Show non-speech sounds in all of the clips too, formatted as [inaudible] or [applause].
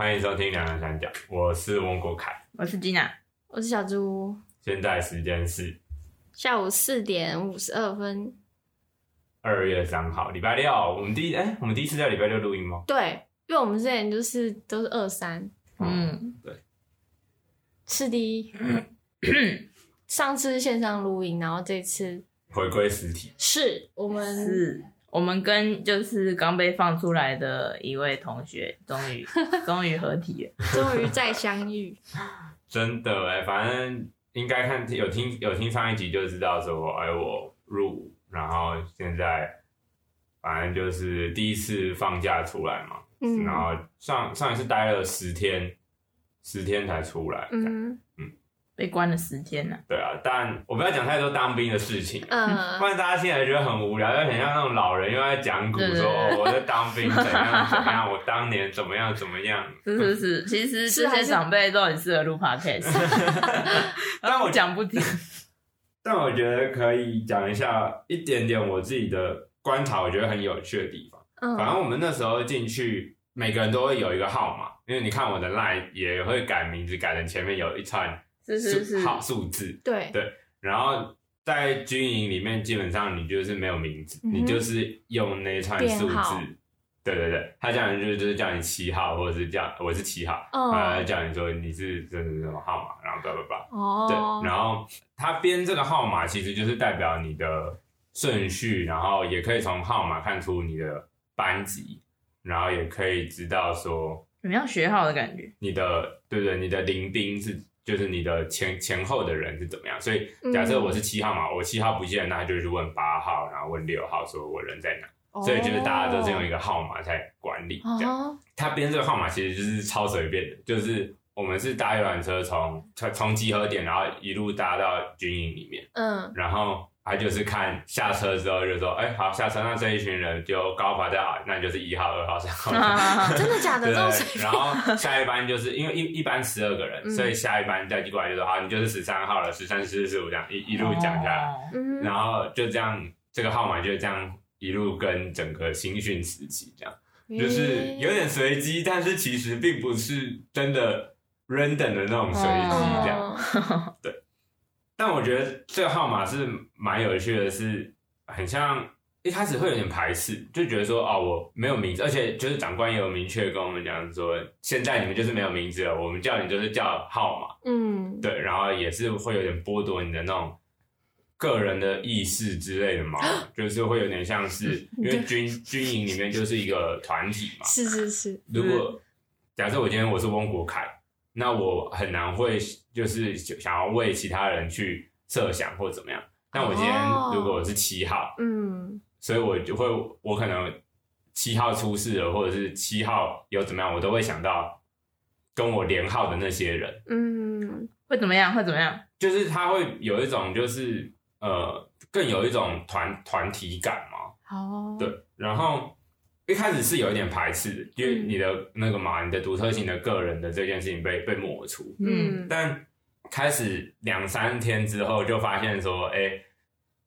欢迎收听两人三角，我是翁国凯。我是吉娜，我是小猪，现在时间是下午四点五十二分。二月三号，礼拜六。我们第一哎、我们第一次在礼拜六录音吗？对，因为我们之前就是都是二三，嗯，对是的。[coughs] 上次是线上录音，然后这次回归实体，是我们是我们跟就是刚被放出来的一位同学，终于 [laughs] 终于合体了。终于再相遇。[laughs] 真的哎、反正应该看有听有听上一集就知道说，哎、我入伍，然后现在反正就是第一次放假出来嘛，嗯然后上上一次待了十天，十天才出来，嗯嗯被关了十天了，对啊，但我不要讲太多当兵的事情，[laughs] 不呃，然大家现在觉得很无聊，就很像那种老人又在讲古说我在当兵 [laughs] 怎样怎样，我当年怎么样怎么样。[laughs] 是是是，其实这些长辈都很适合录 podcast，但我讲不停。但我觉得可以讲一下一点点我自己的观察，我觉得很有趣的地方。嗯反嗯正我们那时候进去，每个人都会有一个号码，因为你看我的 line 也会改名字，改成前面有一串是是号数字，对对，然后在军营里面，基本上你就是没有名字，嗯你就是用那一串数字。对对对，他叫你就是就是叫你七号，或者是叫我是七号，哦呃，叫你说你是这是什么号码，然后叭叭叭。对，哦，然后他编这个号码其实就是代表你的顺序，然后也可以从号码看出你的班级，然后也可以知道说很像学号的感觉。你的对不对？你的临兵是就是你的前前后的人是怎么样？所以假设我是七号嘛，我七号不见，那他就去问八号，然后问六号说我人在哪。所以就是大家都是用一个号码在管理这样。哦，他编这个号码其实就是超随便的，就是我们是搭游览车从从从集合点，然后一路搭到军营里面，嗯，然后他就是看下车之后就说，哎、好下车，那这一群人就高排在啊，那你就是一号、二号、三号。[laughs] 真的假的？对这种然后下一班就是因为一一班十二个人，嗯所以下一班再过来就说好，你就是十三号了，十三、十四、十五这样一一路讲下来，哦嗯然后就这样这个号码就这样一路跟整个新训时期这样。就是有点随机，但是其实并不是真的 random 的那种随机这样。哦但我觉得这个号码是蛮有趣的是，很像一开始会有点排斥，就觉得说哦我没有名字，而且就是长官也有明确跟我们讲说，现在你们就是没有名字了，我们叫你就是叫号码，嗯，对，然后也是会有点剥夺你的那种。个人的意识之类的嘛，就是会有点像是，[laughs] 因为军军营里面就是一个团体嘛，是是是，如果假设我今天我是翁国凯，那我很难会就是想要为其他人去设想或怎么样。但我今天哦如果我是七号，嗯所以我就会我可能七号出事了，或者是七号有怎么样，我都会想到跟我连号的那些人，嗯会怎么样？会怎么样？就是他会有一种就是呃更有一种团团体感嘛。哦，对，然后一开始是有一点排斥的，因为嗯你的那个嘛，你的独特性的个人的这件事情被被抹除。嗯但开始两三天之后，就发现说，哎、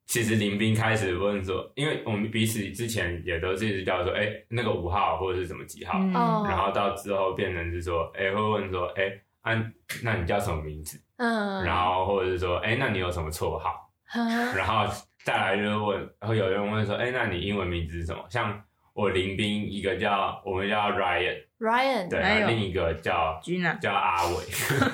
其实林斌开始问说，因为我们彼此之前也都是一直叫说，哎、那个五号或者是什么几号，然后到之后变成是说，哎、会问说，哎、啊，那你叫什么名字？嗯，然后或者是说，哎、那你有什么绰号？嗯然后再来就是问，会有人问说，哎、那你英文名字是什么？像我林斌，一个叫我们叫 Ryan，Ryan，对，还有？然后另一个叫君啊，叫阿伟，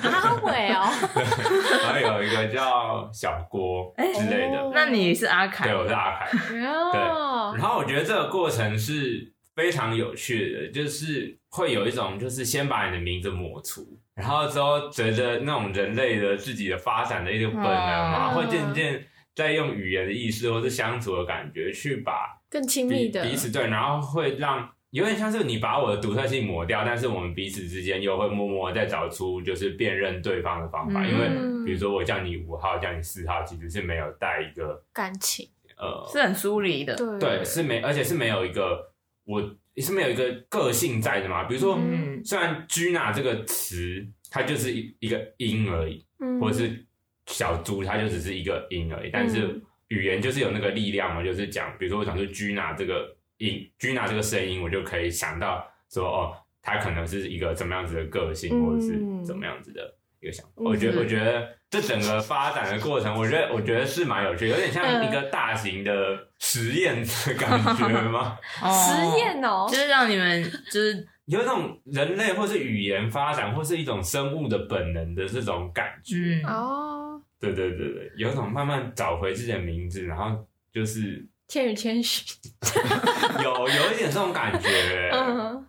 阿伟哦，[laughs] 然后有一个叫小郭哎之类的。哦。那你是阿凯。对，，我是阿凯。对，然后我觉得这个过程是非常有趣的，就是会有一种就是先把你的名字抹除，然后之后随着那种人类的自己的发展的一个本能嘛，嗯。会渐渐在用语言的意识或是相处的感觉去把更亲密的。彼此对，然后会让有点像是你把我的独特性抹掉，但是我们彼此之间又会默默地再找出就是辨认对方的方法，嗯因为比如说我叫你五号，叫你四号，其实是没有带一个感情，呃，是很疏离的。对。对，是没，而且是没有一个我是没有一个个性在的嘛。比如说，嗯。虽然 Gina 这个词它就是一一个音而已，嗯。或者是小猪它就只是一个音而已，但是嗯语言就是有那个力量嘛，就是讲，比如说我想说 Gina 这个音，Gina 这个声音，我就可以想到说哦。他可能是一个怎么样子的个性，嗯或者是怎么样子的一个想法。嗯我觉得，我觉得这整个发展的过程，我觉得我觉得是蛮有趣的，有点像一个大型的实验的感觉吗？[laughs] 哦实验哦就，是让你们就是有一种人类或是语言发展，或是一种生物的本能的这种感觉。嗯，哦，对对对对，有一种慢慢找回自己的名字，然后就是千与千寻，[laughs] 有有一点这种感觉。嗯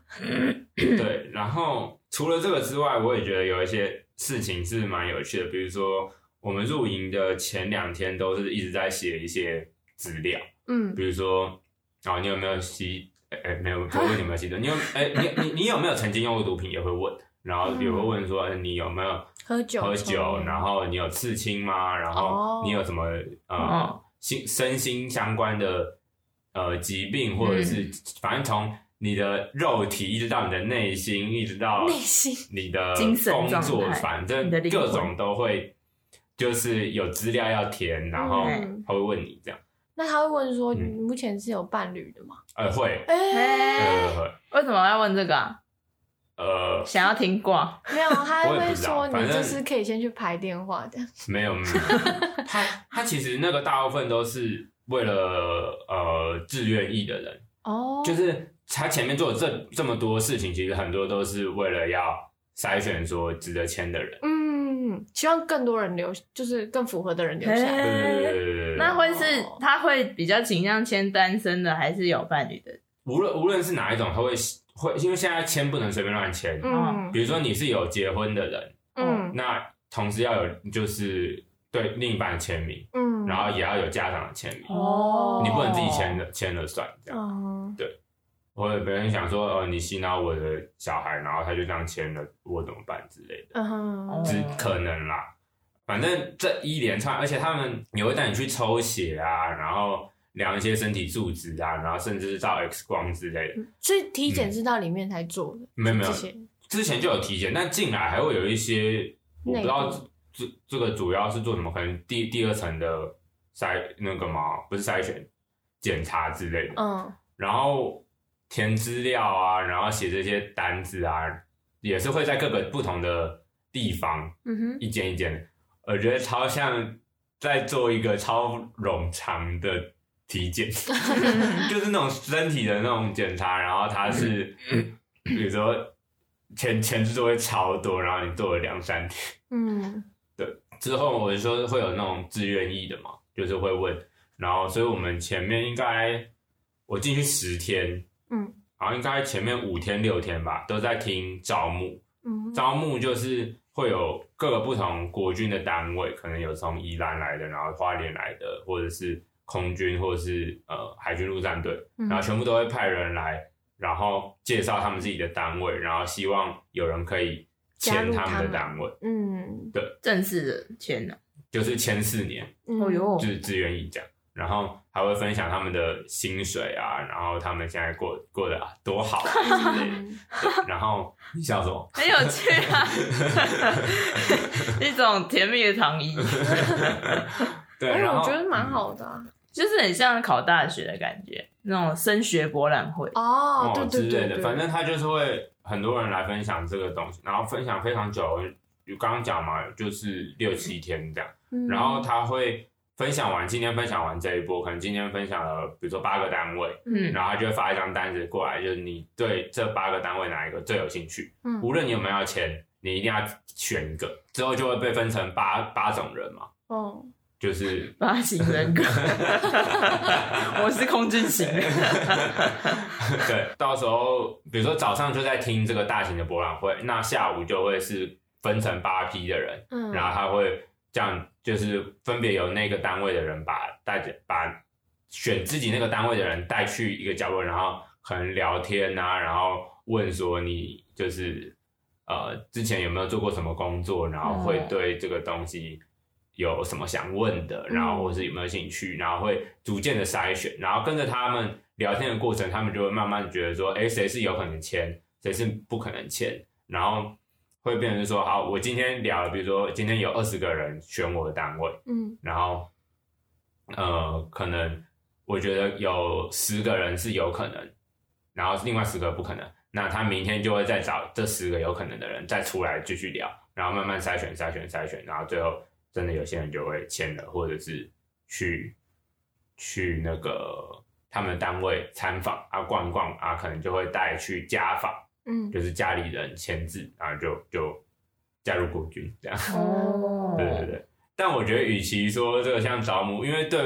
对，然后除了这个之外，我也觉得有一些事情是蛮有趣的，比如说我们入营的前两天都是一直在写一些资料，嗯比如说，哦，你有没有吸？哎、哎没有，不会问你有没有吸毒，你有哎、你你你有没有曾经用过毒品也会问，然后也会问说，哎你有没有喝酒喝酒，然后你有刺青吗？然后哦。你有什么、呃哦心身心相关的呃疾病，或者是、反正从你的肉体一直到你的内心，一直到内心。你的精神工状作，态反正各种都会，就是有资料要填，然后嗯他会问你这样，那他会问说，嗯。你目前是有伴侣的吗？呃，会，哎，呃，会，为什么要问这个啊？呃，想要听挂？没有，他会说你就是可以先去排电话的。没有，没有，他他其实那个大部分都是为了呃自愿意的人，哦，就是他前面做的这这么多事情，其实很多都是为了要筛选说值得签的人。嗯，希望更多人留，就是更符合的人留下来。对对对对对对那会是哦他会比较倾向签单身的，还是有伴侣的？无论无论是哪一种，他会会，因为现在签不能随便乱签。嗯。比如说你是有结婚的人，嗯。那同时要有就是对另一半的签名，嗯，然后也要有家长的签名，哦，你不能自己签的签了算这样。对。或者别人想说，哦，你洗脑我的小孩，然后他就这样签了，我怎么办之类的，嗯只可能啦。反正这一连串，而且他们也会带你去抽血啊，然后量一些身体数值啊，然后甚至是照 X 光之类的。所以体检是到里面才做的，没有没有。之前就有体检，但进来还会有一些，我不知道这这个主要是做什么，可能第第二层的筛那个嘛，不是筛选检查之类的。嗯。然后填资料啊，然后写这些单子啊，也是会在各个不同的地方嗯哼，一间一间的，我觉得超像在做一个超冗长的体检，[laughs] 就是那种身体的那种检查，然后它是比如说前前置作业超多，然后你做了两三天。嗯。对之后我就说会有那种自愿意的嘛，就是会问，然后所以我们前面应该我进去十天，嗯，然后应该前面五天六天吧，都在听招募，嗯。招募就是会有各个不同国军的单位，可能有从宜兰来的，然后花莲来的，或者是空军，或者是呃海军陆战队，嗯然后全部都会派人来，然后介绍他们自己的单位，然后希望有人可以签他们的单位，嗯对正式的签了。就是签四年。嗯哦哟就是自愿意讲，然后还会分享他们的薪水啊，然后他们现在过过得多好 [laughs] 然后你笑什么？很有趣啊，[laughs] [laughs] 一种甜蜜的糖衣，对，哎，然后我觉得蛮好的啊。就是很像考大学的感觉，那种升学博览会。哦，对之类的，对对。对，反正他就是会很多人来分享这个东西，然后分享非常久，就刚刚讲嘛，就是六七天这样，嗯。然后他会。分享完，今天分享完这一波，可能今天分享了，比如说八个单位，嗯。然后他就会发一张单子过来，就是你对这八个单位哪一个最有兴趣，嗯。无论你有没有要签，你一定要选一个，之后就会被分成八八种人嘛，哦，就是 [laughs] 八型人格，[laughs] 我是空军型。的。[laughs] 对，到时候比如说早上就在听这个大型的博览会，那下午就会是分成八批的人，嗯，然后他会这样，就是分别由那个单位的人把大家把选自己那个单位的人带去一个角落，然后可能聊天啊，然后问说你就是呃之前有没有做过什么工作，然后会对这个东西有什么想问的，然后或是有没有兴趣，然后会逐渐的筛选，然后跟着他们聊天的过程，他们就会慢慢觉得说，哎，谁是有可能签，谁是不可能签，然后。会变成说，好，我今天聊了，比如说今天有二十个人选我的单位，嗯然后呃，可能我觉得有十个人是有可能，然后另外十个不可能，那他明天就会再找这十个有可能的人再出来继续聊，然后慢慢筛选、筛选、筛选，然后最后真的有些人就会签了，或者是去去那个他们的单位参访啊、逛一逛啊，可能就会带去家访，嗯，就是家里人签字，然后就就加入国军这样。[laughs] 哦，对对对。但我觉得，与其说这个像招募，因为对，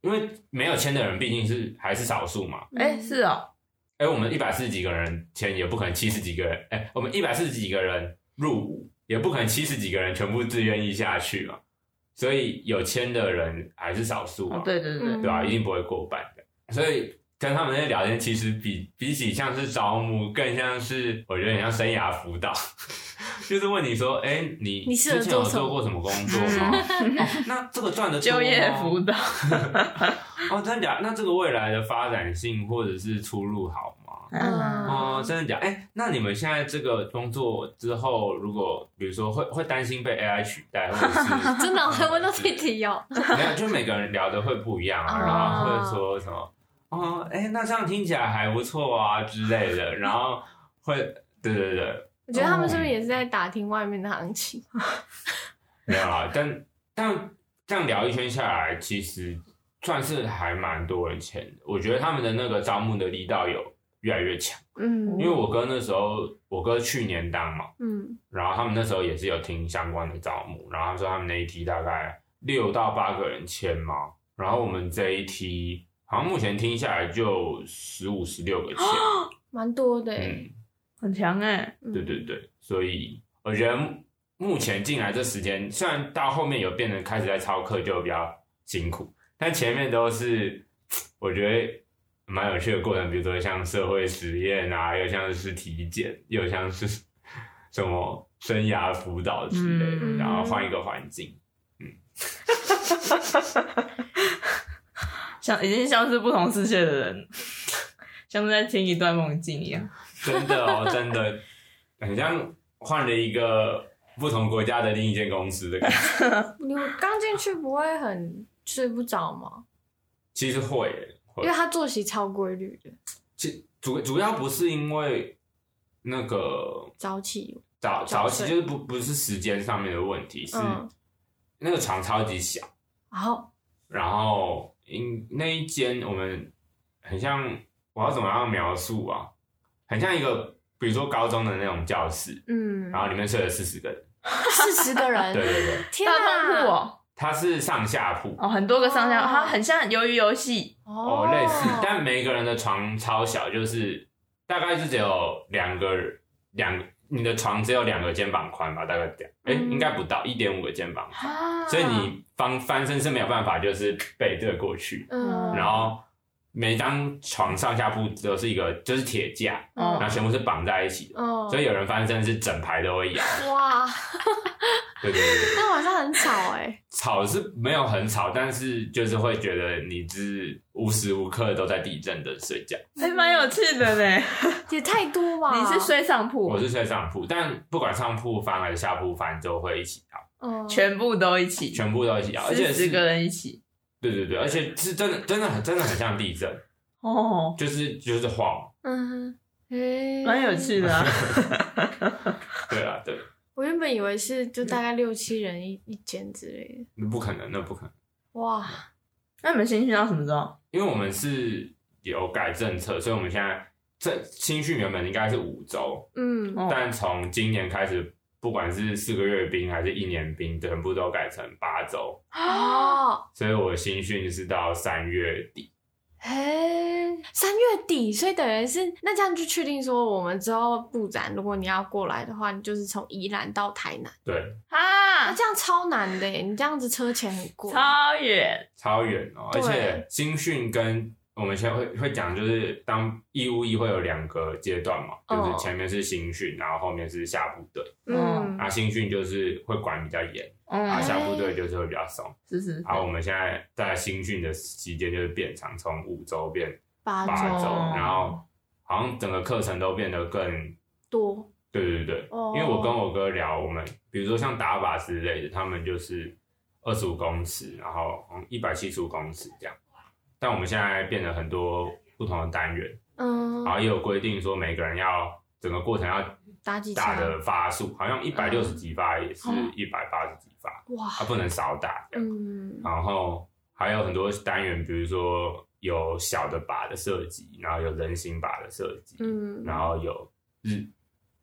因为没有签的人毕竟是还是少数嘛。哎，是哦，哎，我们一百四十几个人签，也不可能七十几个人。哎，我们一百四十几个人入伍，也不可能七十几个人全部自愿意下去嘛。所以有签的人还是少数嘛。哦，对对对，嗯对吧、一定不会过半的。所以跟他们在聊天，其实比比起像是招募，更像是我觉得很像生涯辅导，[laughs] 就是问你说，哎、你之前有做过什么工作吗？哦，那这个赚的就业辅导，[laughs] [laughs] 哦，真的假？那这个未来的发展性或者是出路好吗？嗯哦，真的假？哎、那你们现在这个工作之后，如果比如说会会担心被 AI 取代，或者是 [laughs] 真的还问到是这题哦，[laughs] 没有，就每个人聊的会不一样啊，哦然后会说什么，哦，哎、那这样听起来还不错啊之类的，然后会，对对对，我觉得他们是不是也是在打听外面的行情？没有啊，但但这样聊一圈下来，其实算是还蛮多人签的。我觉得他们的那个招募的力道有越来越强，嗯。因为我哥那时候，我哥去年当嘛，嗯然后他们那时候也是有听相关的招募，然后他说他们那一梯大概六到八个人签嘛，然后我们这一梯好像目前听下来就十五十六个签，蛮多的欸，嗯，很强哎，嗯。对对对，所以我觉得目前进来这时间，虽然到后面有变得开始在操课就比较辛苦，但前面都是我觉得蛮有趣的过程，比如说像社会实验啊，又像是体检，又像是什么生涯辅导之类的，嗯然后换一个环境，[laughs] 像已经像是不同世界的人，像是在听一段梦境一样。[laughs] 真的哦，真的很像换了一个不同国家的另一间公司的感觉。[laughs] 你刚进去不会很睡不着吗？其实会耶，会。因为他作息超规律的，其主主要不是因为那个早起。早早早起，就是不不是时间上面的问题，是嗯。那个床超级小，然后然后因那一间我们很像，我要怎么样描述啊？很像一个比如说高中的那种教室，嗯，然后里面睡了四十个人，四十个人，[laughs] 对对对，天大通铺哪！哦，它是上下铺。哦，很多个上下，哦。它很像鱿鱼游戏。哦，类似，但每一个人的床超小，就是大概是只有两个两，你的床只有两个肩膀宽吧，大概这样，哎、嗯。应该不到一点五个肩膀所以你翻翻身是没有办法，就是背对过去，嗯，然后每张床上下铺都是一个就是铁架，哦然后全部是绑在一起的，嗯，所以有人翻身是整排都会摇，哇，对对对对。那晚上很吵哎，吵是没有很吵，但是就是会觉得你是无时无刻都在地震的睡觉。还蛮有趣的呢。[laughs] 也太多吧？你是睡上铺我，是睡上铺，但不管上铺翻还是下铺翻，都会一起摇，嗯全部都一起，全部都一起摇，而且是四十个人一起。对对对，而且是真的真的很真的很像地震，哦，[laughs] 就是就是晃，嗯，诶，[laughs] 蛮有趣的啊。[laughs] 对啊对，我原本以为是就大概六七人一一间之类的，那不可能，那不可能，哇，那你们新训到什么时候？因为我们是有改政策，所以我们现在这新训原本应该是五周，嗯。哦。但从今年开始，不管是四个月兵还是一年兵，全部都改成八周，哦，所以我新训是到三月底。嘿，三月底，所以等于是那这样就确定说，我们之后布展，如果你要过来的话，你就是从宜兰到台南，对，那啊，这样超难的耶，你这样子车钱很贵，超远。超远哦，而且新训跟我们现在会会讲，就是当义务役会有两个阶段嘛，哦就是前面是新训，然后后面是下部队。嗯啊，新训就是会管比较严，啊，嗯，下部队就是会比较松。是是。然后我们现在在新训的期间就是变长，从五周变八八周，哦然后好像整个课程都变得更多，对对对，哦因为我跟我哥聊，我们比如说像打靶之类的，他们就是二十五公尺，然后一百七十五公尺这样。但我们现在变得很多不同的单元，嗯。然后也有规定说每个人要整个过程要打几打？的发数，好像一百六十几发也是嗯。一百八十几发，哇，它不能少打。嗯，然后还有很多单元，比如说有小的靶的设计，然后有人形靶的设计，嗯，然后有日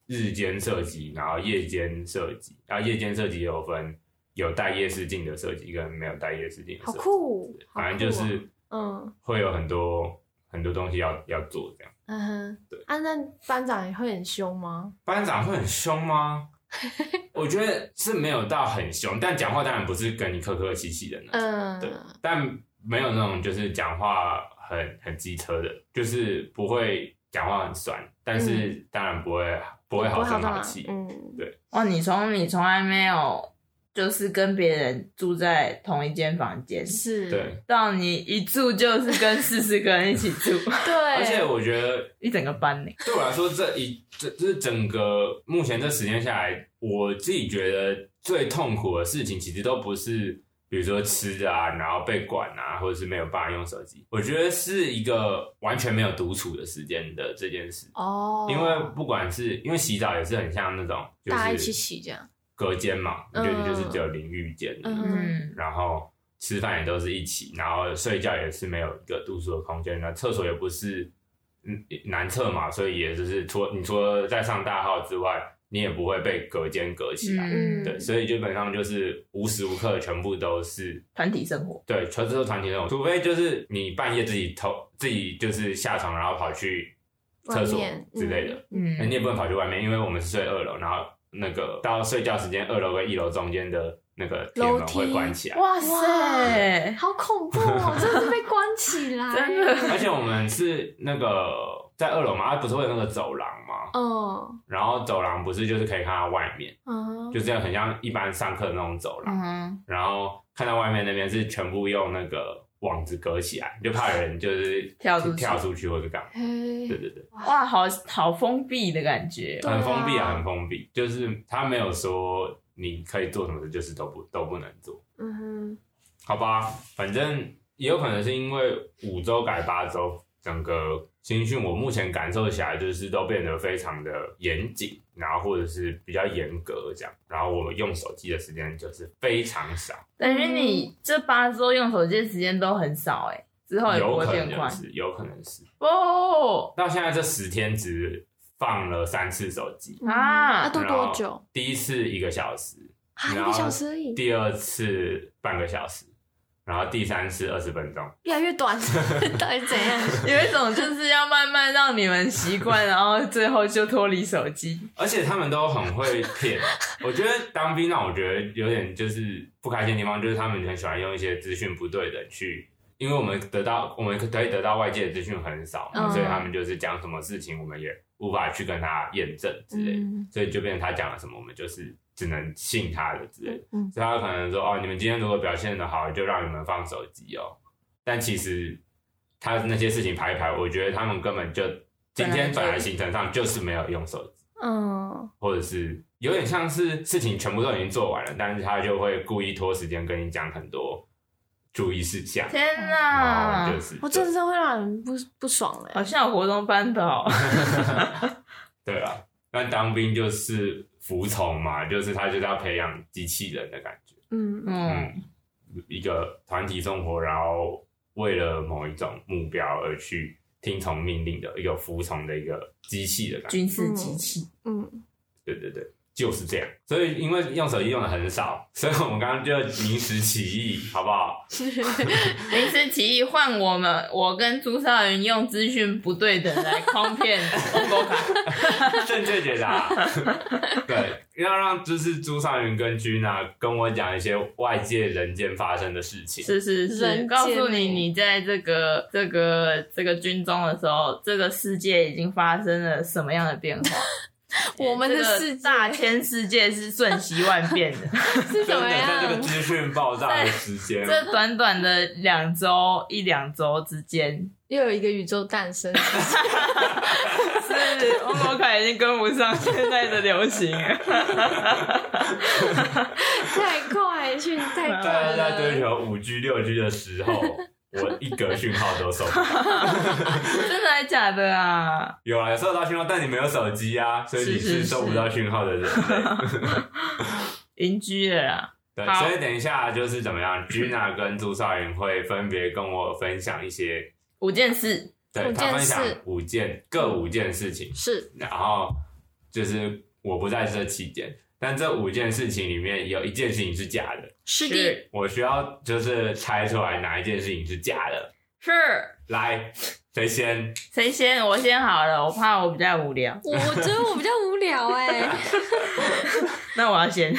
日间射击，然后夜间射击，然后夜间射击也有分有带夜视镜的设计跟没有带夜视镜的好酷，反正就是嗯。会有很多很多东西要要做这样。嗯哼，对。啊，那班长也会很凶吗？班长会很凶吗？[laughs] 我觉得是没有到很凶，但讲话当然不是跟你客客气气的那种，嗯，对，但没有那种就是讲话很很机车的，就是不会讲话很酸，但是当然不会不会好声好气，嗯，对。哇，你从你从来没有就是跟别人住在同一间房间，是，对，到你一住就是跟四十个人一起住，对，[laughs] 而且我觉得一整个班呢。对我来说，这一这这整个目前这十年下来，我自己觉得最痛苦的事情，其实都不是比如说吃的啊，然后被管啊，或者是没有办法用手机。我觉得是一个完全没有独处的时间的这件事。哦，因为不管是因为洗澡也是很像那种，就大家一起洗这样，隔间嘛，嗯。就是就是只有淋浴间，嗯。嗯，然后吃饭也都是一起，然后睡觉也是没有一个独处的空间，那厕所也不是嗯男厕嘛，所以也就是除了你除了在上大号之外，你也不会被隔间隔起来，嗯。对，所以基本上就是无时无刻全部都是团体生活，对，全都是团体生活，除非就是你半夜自己偷自己就是下床，然后跑去厕所之类的，嗯。那你也不能跑去外面，因为我们是睡二楼，然后那个到睡觉时间，二楼跟一楼中间的那个铁门楼梯会关起来。哇塞，好恐怖哦，[laughs] 真的是被关起来，[laughs] 真的 [laughs] 而且我们是那个在二楼嘛，它不是会有那个走廊嘛，嗯然后走廊不是就是可以看到外面，嗯，就这样很像一般上课的那种走廊，嗯，然后看到外面那边是全部用那个网子隔起来，就怕有人就是跳出去。跳出去或者干嘛。嘿。对对对，哇，好好封闭的感觉，很封闭啊，很封闭，就是他没有说你可以做什么事，就是都不都不能做。嗯哼，好吧，反正也有可能是因为五周改八周，整个新训我目前感受起来就是都变得非常的严谨，然后或者是比较严格这样，然后我们用手机的时间就是非常少，等于你这八周用手机的时间都很少哎，之后也不有可会变快能是，有可能是。哦。到现在这十天只放了三次手机，啊。那都多久？第一次一个小时，啊，一个小时而已，第二次半个小时，然后第三次二十分钟。越来越短，[laughs] 到底怎样？[laughs] 有一种就是要慢慢让你们习惯，然后最后就脱离手机。而且他们都很会骗。[laughs] 我觉得当兵让我觉得有点就是不开心的地方，就是他们很喜欢用一些资讯不对的去，因为我们得到我们可以得到外界的资讯很少嘛，嗯所以他们就是讲什么事情，我们也无法去跟他验证之类，嗯所以就变成他讲了什么，我们就是只能信他的之类的。嗯所以他可能说哦，你们今天如果表现的好，就让你们放手机哦。但其实他那些事情排一排，我觉得他们根本就今天本来行程上就是没有用手机。嗯，或者是有点像是事情全部都已经做完了，但是他就会故意拖时间跟你讲很多注意事项，天然哪就，是我真的是会让人不不爽哎。好像有活动班导。[laughs] 对啊，那当兵就是服从嘛，就是他就是要培养机器人的感觉，嗯嗯，一个团体生活，然后为了某一种目标而去听从命令的一个服从的一个机器的感觉，军事机器。嗯，对对对。就是这样，所以因为用手机用的很少，所以我们刚刚就临时起意，好不好？[laughs] 临时起意换我们，我跟朱少云用资讯不对等来诓骗欧狗卡。正确解答。对，要让就是朱少云跟君娜跟我讲一些外界人间发生的事情。是是是，间告诉你，欸你在这个这个这个军中的时候，这个世界已经发生了什么样的变化？[laughs] 我们的大千世界是瞬息万变的。[laughs] 是怎么真的在这个？资讯爆炸的时间，这短短的两周一两周之间，又有一个宇宙诞生，[laughs] 是欧狗卡已经跟不上现在的流行了。太快，讯太快大家在追。求五 G、六 G 的时候，我一格讯号都收不到。[laughs] 真的还假的啊？有啊，有收得到讯号，但你没有手机啊，所以你是是是收不到讯号的人类。[laughs] 邻居了啦。对，所以等一下就是怎么样，Gina 跟朱少云会分别跟我分享一些，五件事，对他分享五件各五件事情，是然后就是我不在这期间，但这五件事情里面有一件事情是假的，是的，我需要就是猜出来哪一件事情是假的。是来，谁先？[laughs] 谁先？我先好了，我怕我比较无聊。我我觉得我比较无聊哎 [laughs] [laughs] 那我要先。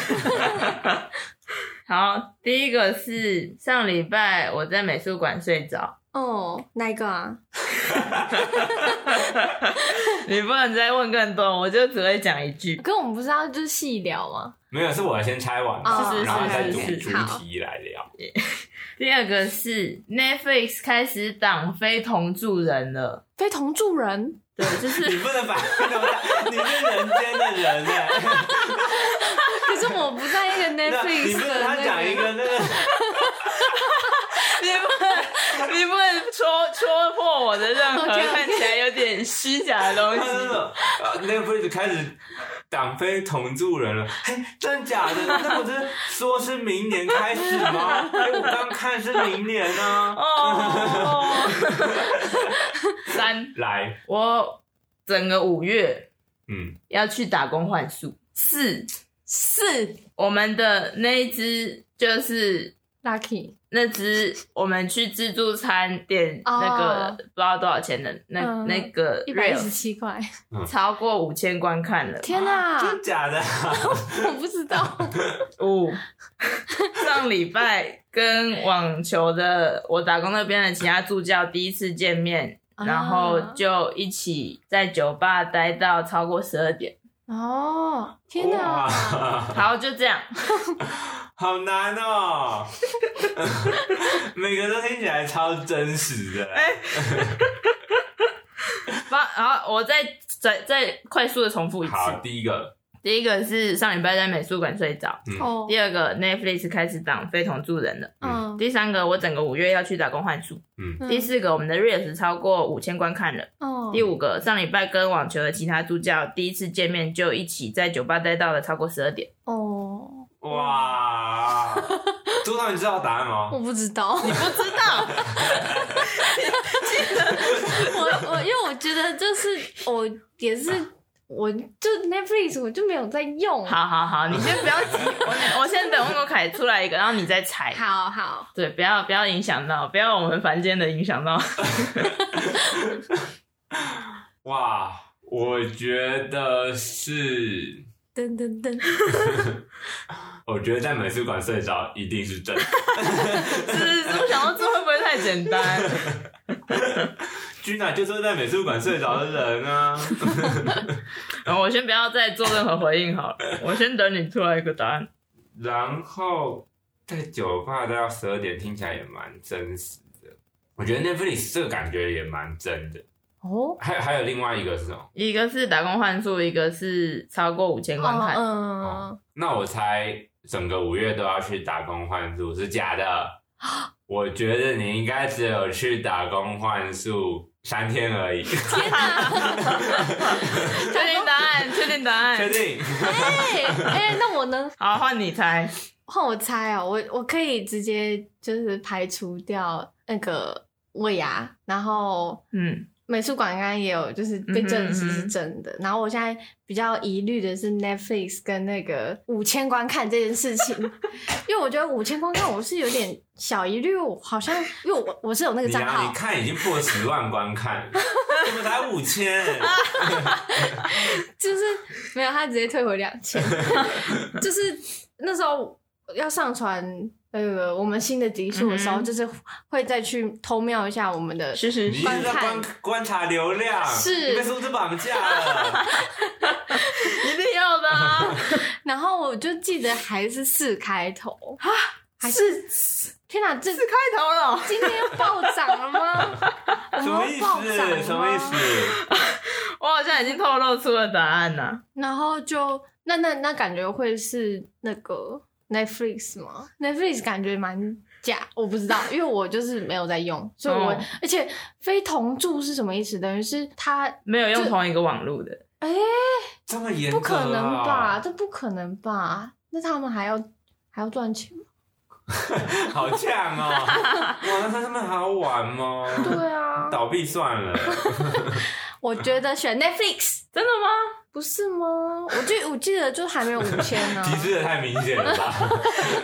好，第一个是上礼拜我在美术馆睡着，哦，哪一个啊？[laughs] 你不能再问更多，我就只会讲一句。跟我们不是要就是细聊吗？没有，是我先拆完的，哦是是然后再主是主题来聊。[laughs] 第二个是 Netflix 开始挡非同住人了，非同住人，对，就是你不能把你是人间的人哎、[laughs] 可是我不在一个那你 Netflix 不能讲一那个。个那个，你不能，[laughs] 你不能戳戳破我的任何看起来有点虚假的东西。[laughs] 那西。种呃 Netflix 开始党非同住人了，嘿，真假的？那不是说是明年开始吗？[laughs] 哎，我刚看是明年呢、哦，三，来，我整个五月嗯，要去打工换宿。四，四。我们的那一只就是 Lucky，那只我们去自助餐店哦那个不知道多少钱的那、嗯那个一百一十七块。超过五千观看了。天哪、真假的、[laughs] 我不知道。五，[laughs] 上礼拜跟网球的我打工那边的其他助教第一次见面，啊然后就一起在酒吧待到超过十二点。哦，天哪、哇，好，就这样。[laughs] 好难哦，[laughs] 每个都听起来超真实的。哎。[laughs] 把，然后我再再再快速的重复一次。好，第一个，第一个是上礼拜在美术馆睡着，哦，第二个 Netflix 开始挡非同住人了，嗯。第三个我整个五月要去打工换宿，嗯，第四个我们的 Reels 超过五千观看了。哦，第五个，上礼拜跟网球的其他助教第一次见面就一起在酒吧待到了超过十二点。哦，哇，朱涛，你知道答案吗？[laughs] 我不知道，你不知道？[laughs] 我我因为我觉得就是我也是，我就 Netflix 我就没有在用。好好好，你先不要急，[laughs] 我我先等温国凯出来一个，然后你再猜。好好，对，不要不要影响到，不要我们凡间的影响到。哇，我觉得是，噔噔噔，我觉得在美术馆睡着一定是真的。[laughs] 是是是，我想到这会不会太简单？[laughs] 君娜就是在美术馆睡着的人啊。[laughs] 然后我先不要再做任何回应好了，我先等你出来一个答案。然后在酒吧待到十二点，听起来也蛮真实的。我觉得 Netflix 这个感觉也蛮真的。哦，还还有另外一个是什么？一个是打工换宿，一个是超过五千观看。嗯，那我猜整个五月都要去打工换宿是假的。[gasps] 我觉得你应该只有去打工换宿三天而已。天哪！[laughs] 确定答案，确定答案。确定？哎哎，那我呢好，换你猜。换我猜哦，我我可以直接就是排除掉那个胃牙，然后嗯，美术馆刚刚也有就是被证实是真的，然后我现在比较疑虑的是 Netflix 跟那个五千观看这件事情，[laughs] 因为我觉得五千观看我是有点小疑虑，我好像因为我我是有那个你啊，账号你，看已经破十万观看，怎么才五千？[laughs] 就是没有他直接退回两千，[laughs] 就是那时候要上传呃我们新的集数的时候，嗯就是会再去偷瞄一下我们的是是是，你一直在观观察流量，是你被数字绑架了。[laughs] 一定要的啊！[laughs] 然后我就记得还是四开头啊，还是天哪，这开头了，今天又暴涨了吗？我 [laughs] 什么意们又暴涨了思？什么意吗？思？我好像已经透露出了答案呐。然后就那那那感觉会是那个 Netflix 吗？Netflix 感觉蛮假，我不知道，因为我就是没有在用，[laughs] 所以我、哦而且非同住是什么意思？等于是他没有用同一个网络的，哎、这么严、啊？不可能吧？？这不可能吧？那他们还要还要赚钱吗？[laughs] 好呛哦！[laughs] 哇，那他们好好玩哦？对啊，倒闭算了。[laughs] 我觉得选 Netflix 真的吗？不是吗？我记我记得就还没有五千呢。提示的太明显了吧？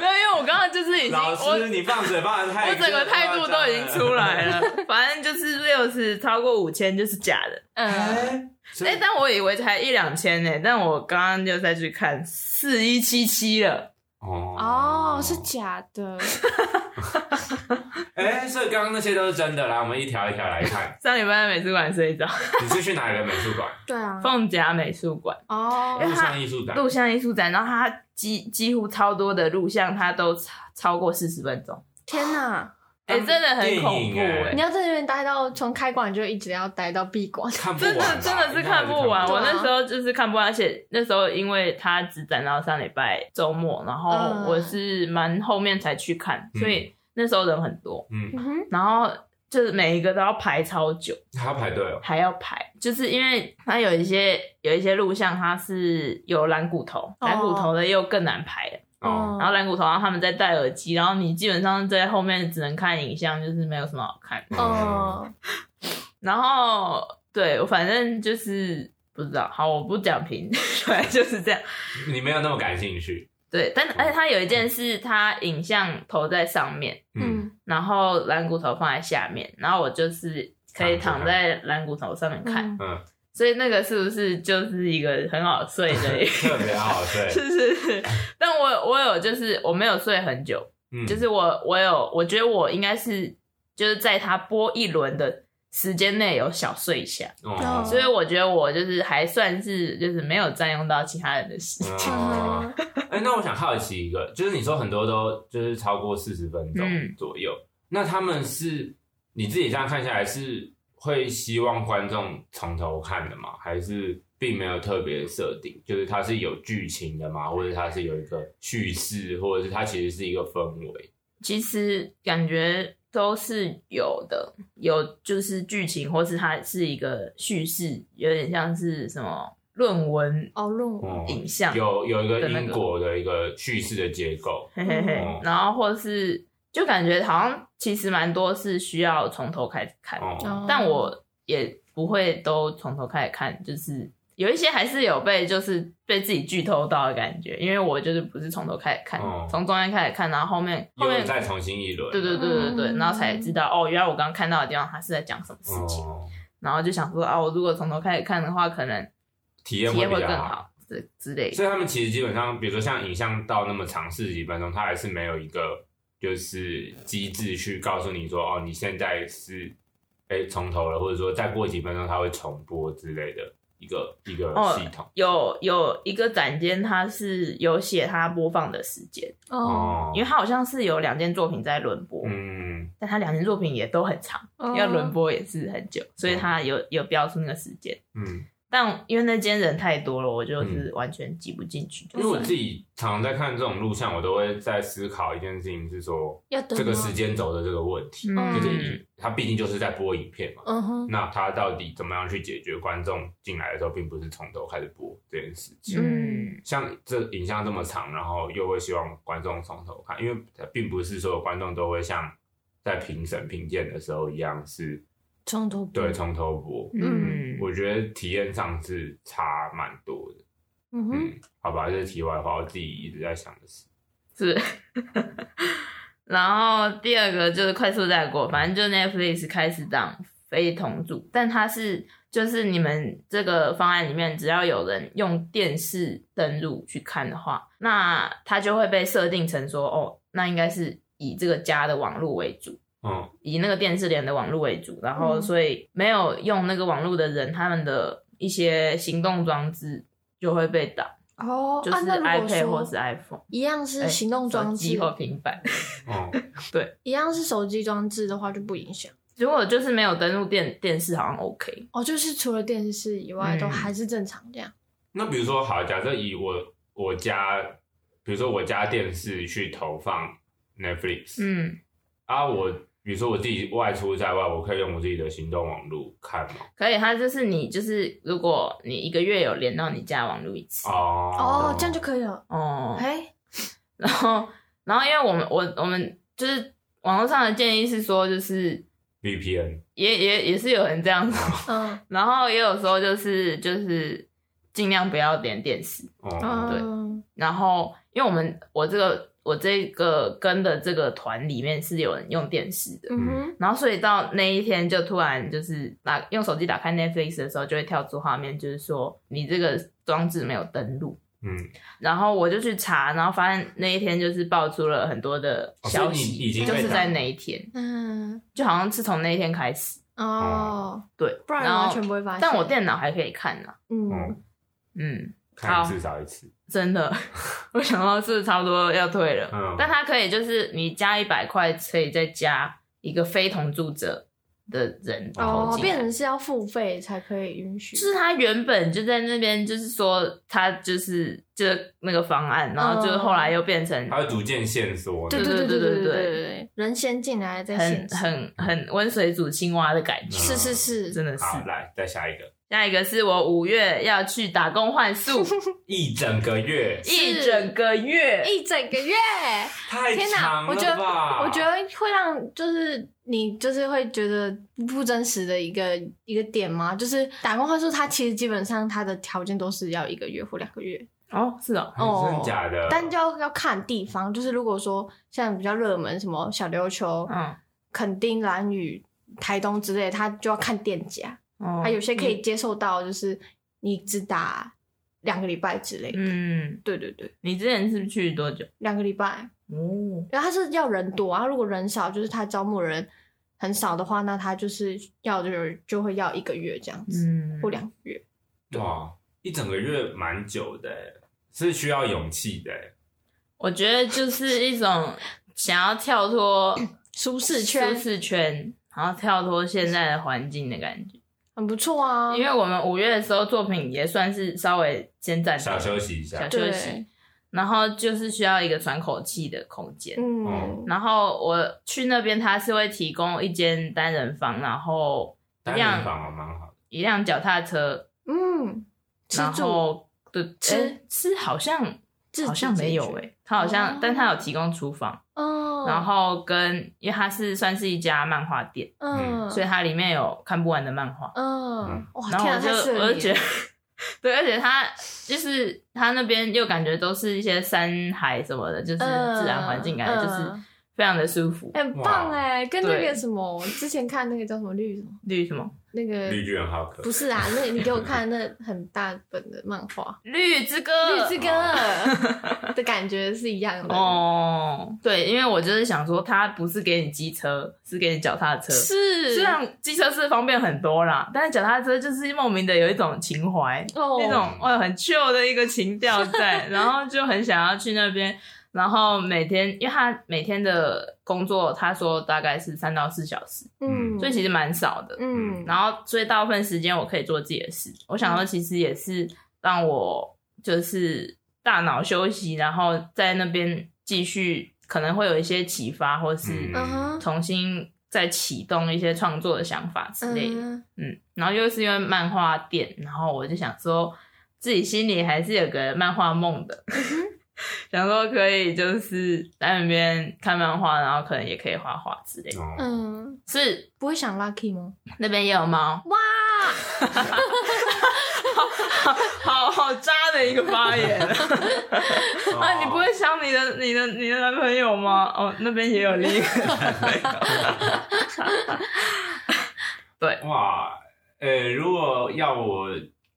没有，因为我刚刚就是已经老我师，你放水放的太……我整个态度都已经出。来了。反正就是六十超过五千就是假的。嗯，哎，哎、但我以为才一两千呢，但我刚刚就再去看四一七七了。哦哦，是假的。[laughs] 哎，所以刚刚那些都是真的。来，我们一条一条来看。[laughs] 上礼拜在美术馆睡着，你是去哪里的美术馆？对啊。凤甲美术馆哦录像艺术展。录像艺术展，然后它几几乎超多的录像，它都超超过四十分钟。天哪！哎、真的很恐怖哎哎、你要在那边待到从开馆就一直要待到闭馆。看不真的真的是看不完，我那时候就是看不完，而且那时候因为他只展到上礼拜周末，然后嗯我是蛮后面才去看，嗯所以那时候人很多，嗯，然后就是每一个都要排超久，还要排队哦。还要排，就是因为它有一些有一些录像它是有蓝骨头，哦蓝骨头的又更难排了。哦，然后蓝骨头，然后他们在戴耳机，然后你基本上在后面只能看影像，就是没有什么好看的。哦，然后对，我反正就是不知道，好，我不讲评，[laughs] 反正就是这样。你没有那么感兴趣。对，但而且它有一件事，它影像投在上面，嗯，嗯然后蓝骨头放在下面，然后我就是可以躺在蓝骨头上面看，嗯。嗯，所以那个是不是就是一个很好睡的一个？[laughs] 特别好睡。是是是，但我我有就是我没有睡很久，嗯，就是我我有我觉得我应该是就是在他播一轮的时间内有小睡一下，哦，所以我觉得我就是还算是就是没有占用到其他人的时间。哦，[laughs] 哎，那我想好奇一个，就是你说很多都就是超过四十分钟嗯左右，那他们是你自己这样看下来是会希望观众从头看的吗？还是并没有特别设定？就是它是有剧情的吗？或者它是有一个叙事，或者是它其实是一个氛围？其实感觉都是有的，有就是剧情，或是它是一个叙事，有点像是什么论文哦，论哦影像，有有一个因果的一个叙事的结构。嘿嘿嘿哦，然后或是就感觉好像其实蛮多是需要从头开始看，但我也不会都从头开始看，就是有一些还是有被就是被自己剧透到的感觉，因为我就是不是从头开始看，哦从中间开始看，然后后面后面再重新一轮。对对对对对，嗯然后才知道哦，原来我刚刚看到的地方他是在讲什么事情，哦，然后就想说啊，我如果从头开始看的话，可能体验体验会比较好。更好，之之类的。所以他们其实基本上，比如说像影像到那么长四十几分钟，它还是没有一个就是机制去告诉你说，哦，你现在是哎从头了，或者说再过几分钟它会重播之类的一个一个哦系统。有有一个展间，它是有写它播放的时间，哦，因为它好像是有两件作品在轮播，嗯，但它两件作品也都很长，哦要轮播也是很久，所以它有有标出那个时间。嗯，但因为那间人太多了，我就是完全挤不进去。因为我自己常常在看这种录像，我都会在思考一件事情，是说要等这个时间轴的这个问题，嗯就是影它毕竟就是在播影片嘛，嗯哼，那它到底怎么样去解决观众进来的时候，并不是从头开始播这件事情。嗯像这影像这么长，然后又会希望观众从头看，因为并不是所有观众都会像在评审评鉴的时候一样是从头播对，从头播。嗯，我觉得体验上是差蛮多的。嗯哼，嗯，好吧，这是题外话，我自己一直在想的是。是。[laughs] 然后第二个就是快速带过，反正就 Netflix 开始当非同组，但它是就是你们这个方案里面，只要有人用电视登录去看的话，那它就会被设定成说，哦，那应该是以这个家的网络为主。嗯，以那个电视连的网络为主，然后嗯所以没有用那个网络的人，他们的一些行动装置就会被挡，哦，就是 iPad 或是 iPhone。一样是哎行动装置手机，或平板。[laughs] 哦，对一样是手机装置的话就不影响。如果就是没有登录电电视，好像 OK。哦，就是除了电视以外，都嗯还是正常这样。那比如说，好，假设以我我家，比如说我家电视去投放 Netflix，嗯，啊，我比如说我自己外出在外，我可以用我自己的行动网络看吗？可以，它就是你就是如果你一个月有连到你家网络一次。哦哦，这样就可以了。哦，哎，然后然后因为我们我我们就是网络上的建议是说，就是 VPN 也也也是有人这样说，嗯。然后也有说就是就是尽量不要连电视，哦，对，然后因为我们我这个我这个跟的这个团里面是有人用电视的，嗯哼，然后所以到那一天就突然就是打用手机打开 Netflix 的时候，就会跳出画面，就是说你这个装置没有登录。嗯，然后我就去查，然后发现那一天就是爆出了很多的消息，已经就是在那一天，嗯，就好像是从那一天开始，哦，对，不然然后完全不会发现。但我电脑还可以看呢、嗯，嗯，看好。至少一次。真的，[laughs] 我想到是差不多要退了。嗯、但他可以就是你加一百块，可以再加一个非同住者。的人哦，变成是要付费才可以允许。就是他原本就在那边，就是说他就是就那个方案，然后就后来又变成他会逐渐线索。对对对对对对人先进来再很很很温水煮青蛙的感觉。是是是，真的是。好，来再下一个。下一个是我五月要去打工换宿，[laughs] 一整个月，一整个月，一整个月。太天长了我觉得？我觉得会让就是你就是会觉得不真实的一个一个点吗？就是打工换宿，它其实基本上它的条件都是要一个月或两个月，哦，是哦，哦真的假的？但就要要看地方。就是如果说像比较热门什么小琉球、嗯，垦丁、兰屿、台东之类，它就要看店家。哦啊，有些可以，接受到，就是你只打两个礼拜之类的。嗯，对对对，你之前是去多久？两个礼拜。哦，然后他是要人多啊，如果人少，就是他招募人很少的话，那他就是要就是就会要一个月这样子，嗯，或两个月。哇，一整个月蛮久的，是需要勇气的。我觉得就是一种想要跳脱舒适圈舒适圈，然后跳脱现在的环境的感觉。很不错啊，因为我们五月的时候作品也算是稍微先暂停小休息一下小，休息，然后就是需要一个喘口气的空间。嗯，然后我去那边，他是会提供一间单人房，然后一单人辆房啊，蛮好的。一辆脚踏车，嗯，吃然住后对吃诶吃好像好像没有解决诶、他好像、哦但他有提供厨房，哦，然后跟因为它是算是一家漫画店，嗯，所以它里面有看不完的漫画。嗯，哇，然后天啊，我就太适合我就觉得你，[laughs] 对，而且它就是它那边又感觉都是一些山海什么的，就是自然环境，感觉就是嗯非常的舒服。很棒哎，跟那对。个什么，我之前看那个叫什么绿什么？绿什么？那个绿巨人浩克不是啊，[laughs] 那你给我看那很大本的漫画。绿之歌。绿之歌 [laughs] 的感觉是一样的。，哦，对，因为我就是想说，它不是给你机车，是给你脚踏车。是虽然机车是方便很多啦，但是脚踏车就是莫名的有一种情怀，哦那种哦很 chill 的一个情调在，然后就很想要去那边。然后每天，因为他每天的工作，他说大概是三到四小时，嗯，所以其实蛮少的。嗯，然后，所以大部分时间我可以做自己的事。我想说，其实也是让我就是大脑休息，然后在那边继续可能会有一些启发，或是嗯嗯哼重新再启动一些创作的想法之类的。嗯嗯，然后又是因为漫画店，然后我就想说，自己心里还是有个漫画梦的，[laughs] 想说可以就是在那边看漫画，然后可能也可以画画之类的。哦，嗯，是不会想 lucky 吗？那边也有猫，哇，[laughs] 好好渣的一个发言 [laughs] 啊！你不会想你的、你的、你的男朋友吗？哦，那边也有另一个男朋友。对，哇，呃，如果要我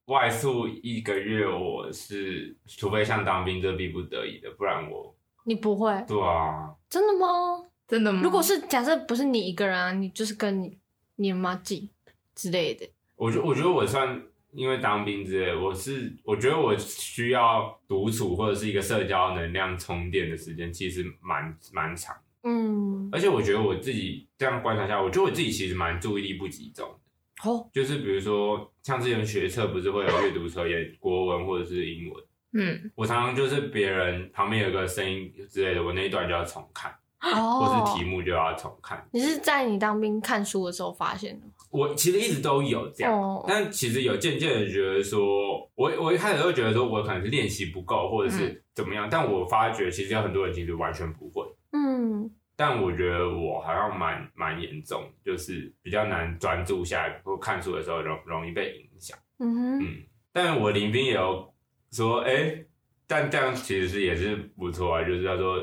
外宿一个月，我是除非像当兵这逼不得已的，不然我你不会？对啊，真的吗？真的吗？如果是假设不是你一个人啊，你就是跟你你妈记之类的。我觉我觉得我算因为当兵之类，我是我觉得我需要独处或者是一个社交能量充电的时间，其实蛮蛮长。嗯，而且我觉得我自己这样观察下，我觉得我自己其实蛮注意力不集中的。哦，就是比如说，像之前学测不是会有阅读测验，国文或者是英文，嗯，我常常就是别人旁边有个声音之类的，我那一段就要重看。哦，或是题目就要重看。你是在你当兵看书的时候发现的吗？我其实一直都有这样，哦但其实有渐渐的觉得说，我我一开始会觉得说我可能是练习不够，或者是怎么样，但我发觉其实有很多人其实完全不会。嗯，但我觉得我好像蛮蛮严重，就是比较难专注下来，或看书的时候容容易被影响。嗯哼，嗯，但我林斌也有说，哎、但这样其实是也是不错啊，就是他说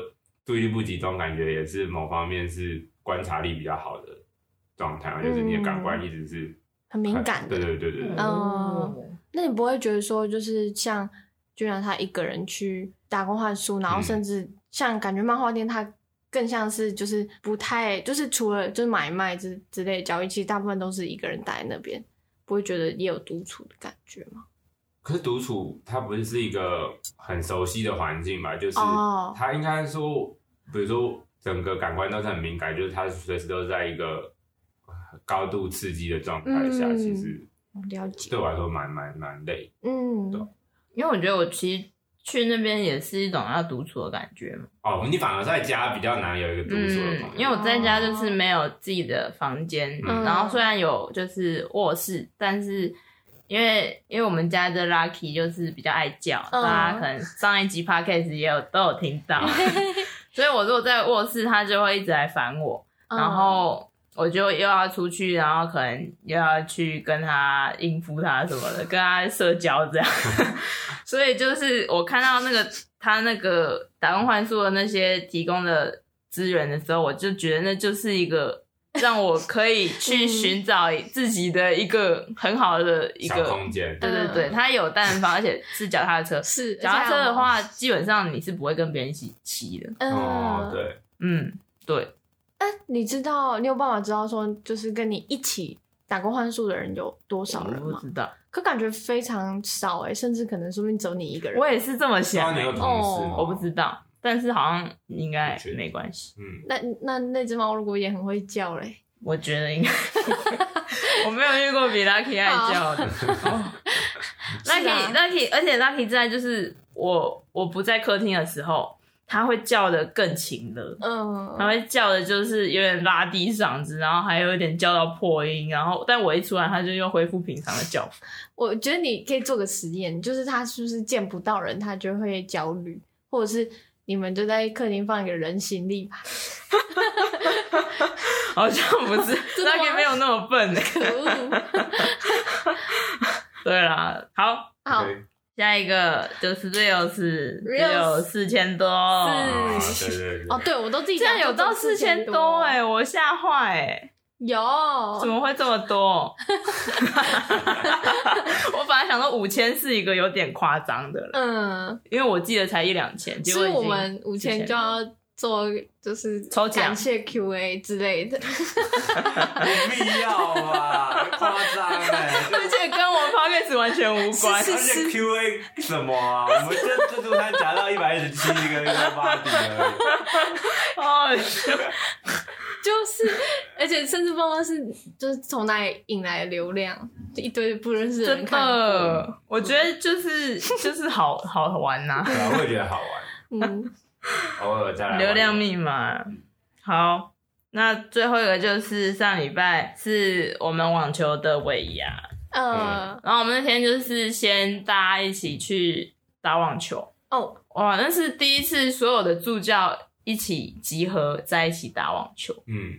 注意力不集中，感觉也是某方面是观察力比较好的状态嘛，就是你的感官一直是很敏感的。对对对对对，嗯那你不会觉得说，就是像居然他一个人去打工换书，然后嗯。甚至像感觉漫画店，它更像是就是不太就是除了就是买卖之之类的交易，其实大部分都是一个人待在那边，不会觉得也有独处的感觉吗？可是独处它不是是一个很熟悉的环境吧？就是哦它应该说，比如说整个感官都是很敏感，就是它随时都在一个呃高度刺激的状态下，嗯其实了解对，我来说蛮蛮蛮累。嗯对因为我觉得我其实去那边也是一种要独处的感觉嘛。哦，你反而在家比较难有一个独处的嗯因为我在家就是没有自己的房间，嗯。然后虽然有就是卧室，但是因为因为我们家的 Lucky 就是比较爱叫，嗯。大家可能上一集 Podcast 也有都有听到，[laughs] 所以我如果在卧室，他就会一直来烦我，嗯。然后我就又要出去，然后可能又要去跟他应付他什么的，跟他社交这样。[laughs] 所以就是我看到那个他那个打工换宿的那些提供的资源的时候，我就觉得那就是一个让我可以去寻找自己的一个很好的一小个。空间。对对对，嗯它有单人房，而且是脚踏车。是脚踏车的，话，基本上你是不会跟别人一起骑的。嗯，哦，。对，嗯，对。哎，你知道你有办法知道说，就是跟你一起打工换宿的人有多少人吗？我不知道，可感觉非常少哎，甚至可能说不定只有你一个人。我也是这么想、欸那你有。同事吗？我不知道，但是好像应该没关系。嗯，那那那只猫如果也很会叫嘞，[laughs] 我觉得应该，[laughs] 我没有遇过比 Lucky 爱叫的。[laughs] 哦是啊 Lucky Lucky，而且 Lucky 在就是我我不在客厅的时候，他会叫的更勤了。嗯，他会叫的，就是有点拉低嗓子，然后还有一点叫到破音，然后但我一出来，他就又恢复平常的叫法。我觉得你可以做个实验，就是他是不是见不到人，他就会焦虑，或者是你们就在客厅放一个人形立牌，[laughs] 好像不是 [laughs] 真的吗，Lucky 没有那么笨呢。可恶。[laughs] 对啦，好，好，对下一个就是 Real 是 Reels 有四千多，对对对，哦，对我都自己竟然讲有到四千多哎、我吓坏。哎，有。怎么会这么多？[laughs] 我本来想说五千是一个有点夸张的了，嗯，因为我记得才一两千，结是果已经我们五千4000就要做就是抽奖。感谢 Q&A 之类的，[laughs] 没必要吧？[laughs] 夸张哎！Podcast 完全无关。是而且 Q A 什么啊？我们这自助餐夹到一百一十七个一个八底而哦，就是，而且甚至不知道是就是从哪里引来流量，就一堆不认识的人真看。真，的，我觉得就是就是好好玩呐、已，对啊，我也觉得好玩，嗯，偶尔再来玩。流量密码。好，那最后一个就是上礼拜是我们网球的尾牙，呃，然后我们那天就是先大家一起去打网球，哦，哇，那是第一次所有的助教一起集合在一起打网球，嗯，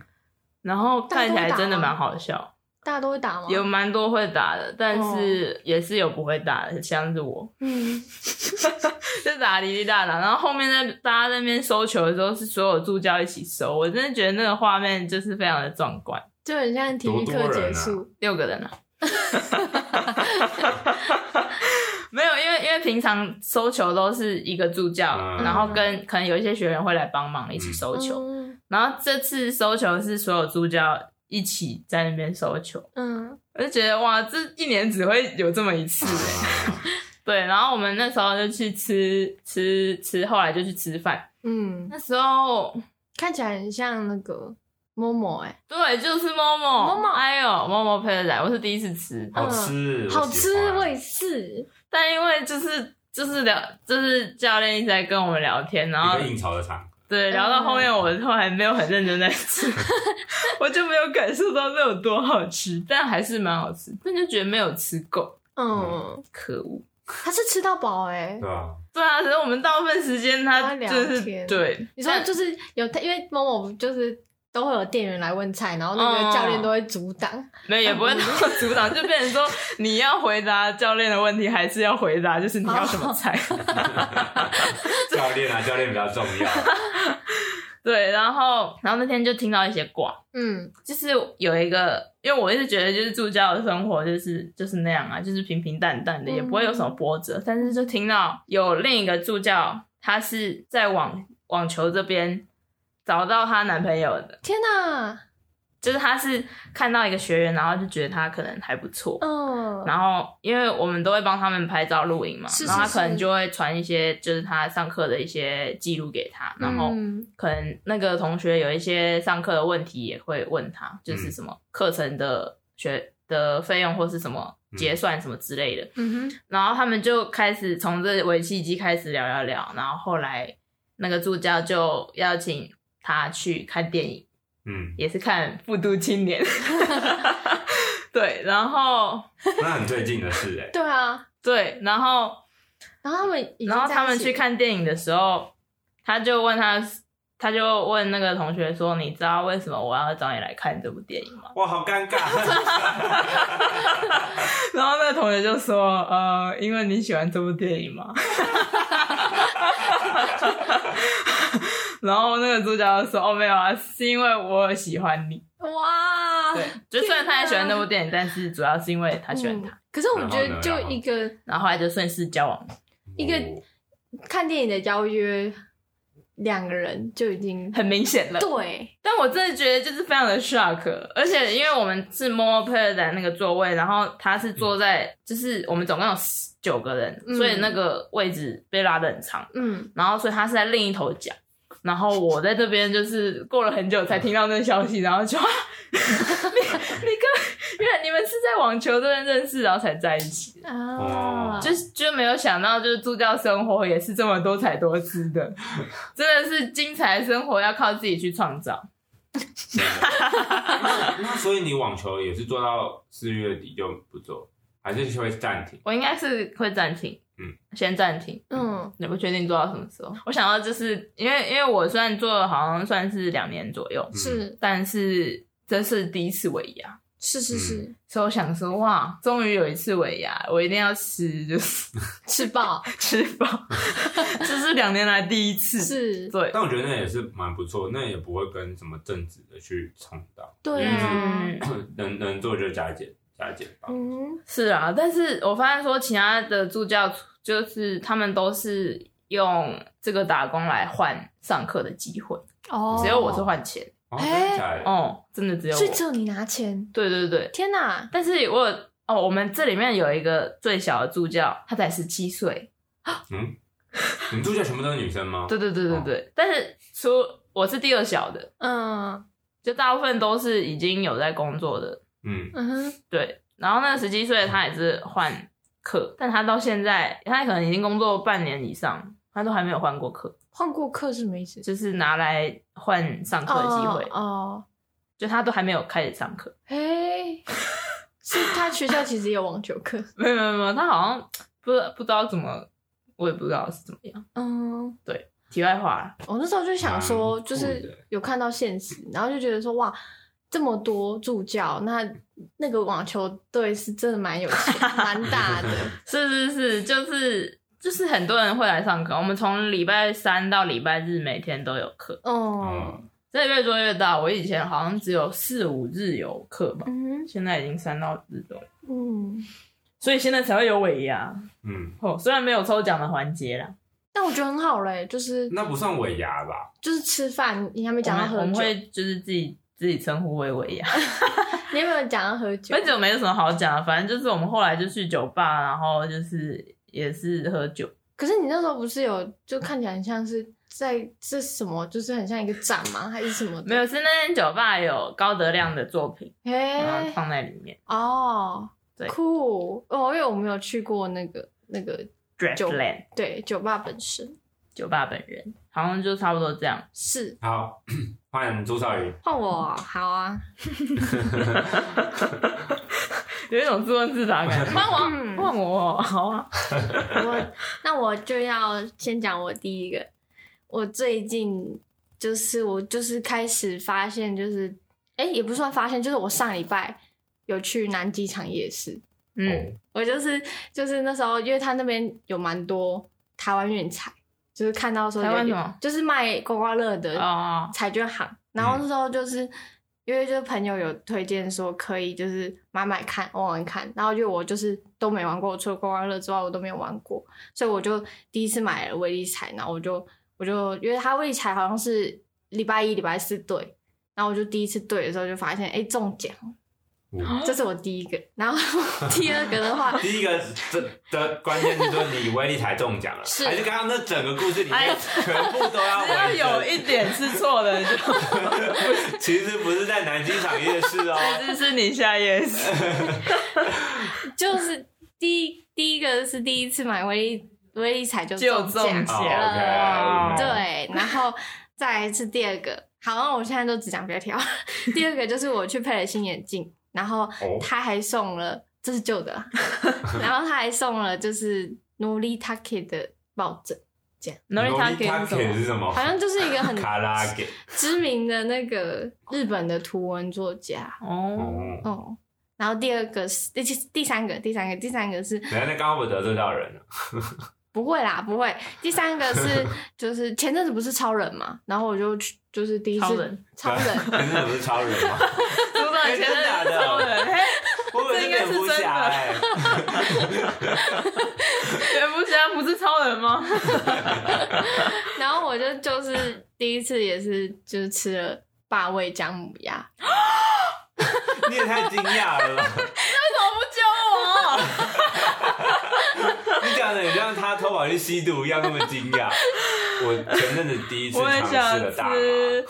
然后看起来真的蛮好笑，大家都会打吗？有蛮多会打的，但是也是有不会打的，像是我。嗯，[laughs] 就打滴滴大打，然后后面在大家在那边收球的时候，是所有助教一起收，我真的觉得那个画面就是非常的壮观。就很像体育课多多啊。结束，六个人啊，[laughs] 没有，因为因为平常收球都是一个助教，嗯。然后跟可能有一些学员会来帮忙一起收球，嗯然后这次收球是所有助教一起在那边收球，嗯，我就觉得哇，这一年只会有这么一次。[laughs] 对，然后我们那时候就去吃吃吃，后来就去吃饭。嗯，那时候看起来很像那个某某哎，对，就是某某某某哎呦，某某配的仔，我是第一次吃，好吃，好吃，我也是，但因为就是就是聊，就是教练一直在跟我们聊天，然后欢一个应酬的场，对，聊到后面我后来没有很认真在吃，[laughs] 我就没有感受到那有多好吃，但还是蛮好吃，但就觉得没有吃够，嗯，可恶。他是吃到饱哎、对啊？对啊，可是我们大部分时间他就是天对，你说就是有，因为某某就是都会有店员来问菜，然后那哦个教练都会阻挡。没有也不会那么阻挡，就变成说你要回答教练的问题，还是要回答就是你要什么菜。[laughs] 教练啊，教练比较重要。[laughs] 对，然后然后那天就听到一些卦，嗯就是有一个，因为我一直觉得就是助教的生活就是就是那样啊，就是平平淡淡的，也不会有什么波折。但是就听到有另一个助教，他是在网网球这边找到她男朋友的，天哪，就是他是看到一个学员，然后就觉得他可能还不错，嗯，然后因为我们都会帮他们拍照录影嘛，是是然后他可能就会传一些就是他上课的一些记录给他，然后嗯可能那个同学有一些上课的问题也会问他，就是什么课程的学的费用或是什么结算什么之类的，嗯哼，然后他们就开始从这为契机开始聊聊聊，然后后来那个助教就邀请他去看电影。嗯，也是看《复读青年》，[laughs] 对，然后 [laughs] 那很最近的事哎。对啊，对，然后然后他们然后他们去看电影的时候，他就问他，他就问那个同学说：“你知道为什么我要找你来看这部电影吗哇，好尴尬。[laughs] ”然后那个同学就说：“呃，因为你喜欢这部电影嘛。” [laughs] 然后那个主角就说：“哦，没有啊，是因为我喜欢你。哇，对，就虽然他也喜欢那部电影，但是主要是因为他喜欢他。嗯可是我觉得就一个然后后来就顺势交往。一个看电影的邀约，两个人就已经很明显了。对，但我真的觉得就是非常的 shock，而且因为我们是 more Pair 的那个座位，然后他是坐在，就是我们总共有十九个人，嗯所以那个位置被拉的很长，嗯，然后所以他是在另一头讲。然后我在这边就是过了很久才听到那个消息，然后就啊，你你跟原来你们是在网球这边认识，然后才在一起的，啊，就是就没有想到就是助教生活也是这么多彩多姿的，真的是精彩的生活要靠自己去创造。那 [laughs] 那所以你网球也是做到四月底就不做，还是会暂停？我应该是会暂停，嗯，先暂停，嗯。也不确定做到什么时候。我想到就是因为因为我虽然做了好像算是两年左右，是。但是这是第一次尾牙，是是是，所以我想说哇，终于有一次尾牙，我一定要吃，就是 [laughs] 吃饱。吃饱，[laughs] 这是两年来第一次，是，对。但我觉得那也是蛮不错，那也不会跟什么正职的去冲到，对啊，嗯，能能做就加减嗯是啊，但是我发现说其他的助教就是他们都是用这个打工来换上课的机会，哦，只有我是换钱。哦，真的假的？哦，真的只有我。所以只有你拿钱，对对对，天哪，但是我有哦，我们这里面有一个最小的助教，他才十七岁。嗯，[laughs] 你们助教全部都是女生吗？对对对对对，但是除我是第二小的，嗯就大部分都是已经有在工作的。嗯，嗯哼，对，然后那个十七岁他也是换课，但他到现在他可能已经工作半年以上，他都还没有换过课，换过课是什么意思？就是拿来换上课的机会，哦，就他都还没有开始上课。嘿，[laughs] 是他学校其实也有网球课，[laughs] 没有没有没有，他好像不知道不知道怎么，我也不知道是怎么样。嗯，对题外话，我那时候就想说，就是有看到现实，然后就觉得说，哇，这么多助教，那那个网球队是真的蛮有钱，[laughs] 蛮大的，是是是，就是就是很多人会来上课。我们从礼拜三到礼拜日每天都有课，哦，嗯，这越做越大。我以前好像只有四五日有课吧，嗯现在已经三到日都有，嗯，所以现在才会有尾牙。嗯，哦，虽然没有抽奖的环节啦，但我觉得很好嘞，就是那不算尾牙吧？就是吃饭，你还没讲到我们我们喝酒，会就是自己自己称呼为维亚，[laughs] 你有没有讲到喝酒？喝酒没有什么好讲的，反正就是我们后来就去酒吧，然后就是也是喝酒。可是你那时候不是有，就看起来很像是在这什么，就是很像一个展吗？还是什么的？没有，是那间酒吧有高德亮的作品，然后，放在里面。哦，对酷哦，因为我没有去过那个那个酒 Draftland，对酒吧本身，酒吧本人，好像就差不多这样。是好，换朱少宇。换我，好啊，[laughs] 有一种自问自答感。[laughs] 换我，嗯换我，好啊。我那我就要先讲我第一个，我最近就是我就是开始发现，就是哎、也不算发现，就是我上礼拜有去南机场夜市，嗯，我就是就是那时候，因为他那边有蛮多台湾运彩，就是看到说有台湾什么就是卖刮刮乐的哦，彩券行，然后那时候就是。因为就是朋友有推荐说可以就是买买看玩玩看，然后就我就是都没玩过，除了刮刮乐之外我都没有玩过，所以我就第一次买了威力彩，然后我就我就因为它威力彩好像是礼拜一、礼拜四对，然后我就第一次对的时候就发现哎中奖，嗯。这是我第一个，然后 [laughs] 第二个的话第一个这的关键是说你威力才中奖了，是。还是刚刚那整个故事里哎面全部都要只要有一点是错的，就。[laughs] 其实不是在南京场夜市哦，[laughs] 这是你下夜市。就是第一第一个是第一次买威力威力彩就就中中奖奖了，对，然后再来是第二个，好，那我现在都只讲别条。第二个就是我去配了新眼镜，然后哦他还送了，这是旧的啦，[laughs] 然后他还送了就是努力 Taki 的抱枕，Noritake 是什么？是什么？好像就是一个很知名的那个日本的图文作家哦，哦。哦。然后第二个是第第三个，第三个，第三个是等一下，那刚刚我得罪到人了。不会啦，不会。第三个是 [laughs] 就是前阵子不是超人嘛，然后我就去就是第一次超人，超人前阵子不是超人吗？主管前真的假的任超人，嘿，我以为是蝙蝠侠哎。[laughs] 蝙蝠侠不是超人吗？[laughs] 然后我就就是第一次也是就是吃了霸味姜母鸭，[laughs] 你也太惊讶了吧！怎么不教我？[laughs] 你讲的你像他偷跑去吸毒一样那么惊讶。[laughs] 我前阵子第一次我也尝想试了大为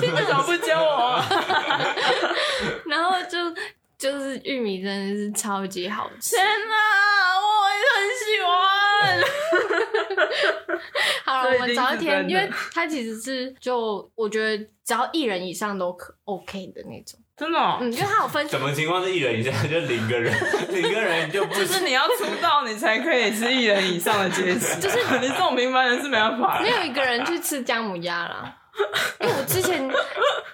什么不教我？然后就就是玉米真的是超级好吃。天哪，我也很好了，[laughs] 我们早一天，因为他其实是就我觉得只要一人以上都可 OK 的那种。真的哦，嗯，因为他有分什么情况是一人以下就零个人，[laughs] 零个人就不就是你要出道，你才可以是一人以上的阶级，就是你这种平凡人是没办法的没。有一个人去吃姜母鸭啦。因 [laughs] 为我之前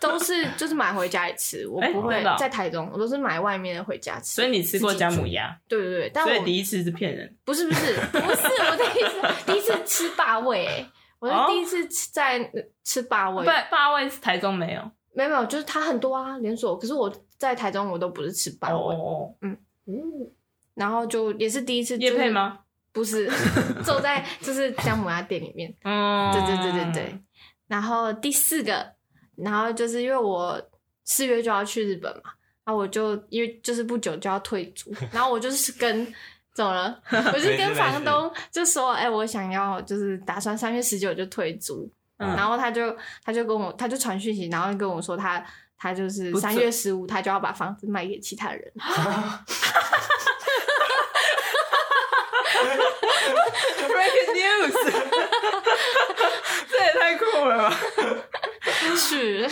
都是就是买回家里吃，我哎不会在台中，我都是买外面的回家吃。所以你吃过姜母鸭，对对对，但所以我第一次是骗人。不是不是不是我第一次第一次吃霸味、欸，我是哦第一次吃在吃霸味，霸霸味是台中没有。没有没有，就是它很多啊连锁，可是我在台中我都不是吃霸味，哦，然后就也是第一次、就是、叶配？吗？不是，[laughs] 坐在就是姜母鸭店里面，嗯，对对对对对。然后第四个，然后就是因为我四月就要去日本嘛，然后我就因为就是不久就要退租，[laughs] 然后我就是跟怎么了？[laughs] 我就跟房东就说，哎、我想要就是打算三月十九就退租，嗯。然后他就他就跟我他就传讯息，然后跟我说他他就是三月十五他就要把房子卖给其他人，[laughs] Breaking news，这也太酷了吧！[laughs] 是，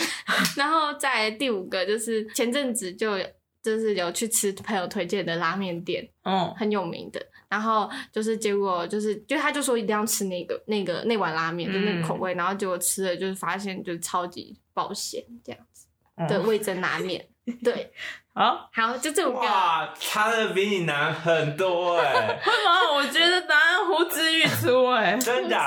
然后在第五个就是前阵子就就是有去吃朋友推荐的拉面店，嗯，很有名的。然后就是结果就是，就他就说一定要吃那个那个那碗拉面，就那个口味。然后结果吃了，就是发现就是超级爆咸这样子的味增拉面。对，好，好，就这五个。哇，差的比你难很多哎，为什么？我觉得答案呼之欲出哎，[laughs] 真的？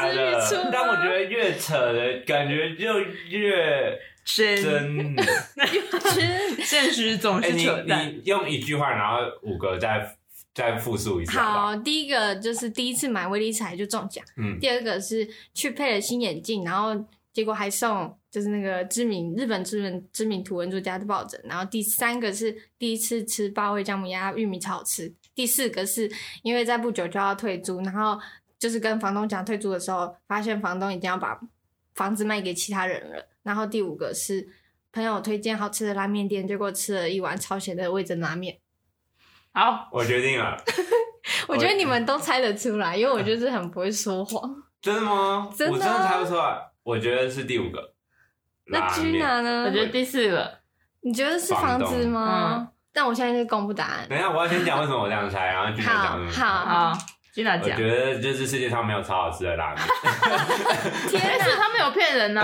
但我觉得越扯的感觉就越真真。[laughs] 现实总哎，你是扯淡。你用一句话，然后五个再再复述一次好好？好，第一个就是第一次买威力彩就中奖，嗯，第二个是去配了新眼镜，然后结果还送就是那个知名日本知名知名图文作家的抱枕，然后第三个是第一次吃八味姜母鸭，玉米超好吃，第四个是因为在不久就要退租，然后就是跟房东讲退租的时候，发现房东已经要把房子卖给其他人了，然后第五个是朋友推荐好吃的拉面店，结果吃了一碗超咸的味增拉面。好，我决定了，[laughs] 我觉得你们都猜得出来，因为我就是很不会说谎。真的吗？真的啊我真的猜不出来。我觉得是第五个。那拉 Gina。呢？我觉得第四个，你觉得是房子吗？但我现在就公布答案。等一下，我要先讲为什么我这样猜，然后 Gina 讲什么。好好，Gina 讲。我觉得就是世界上没有超好吃的拉面。天哪！他没有骗人呢，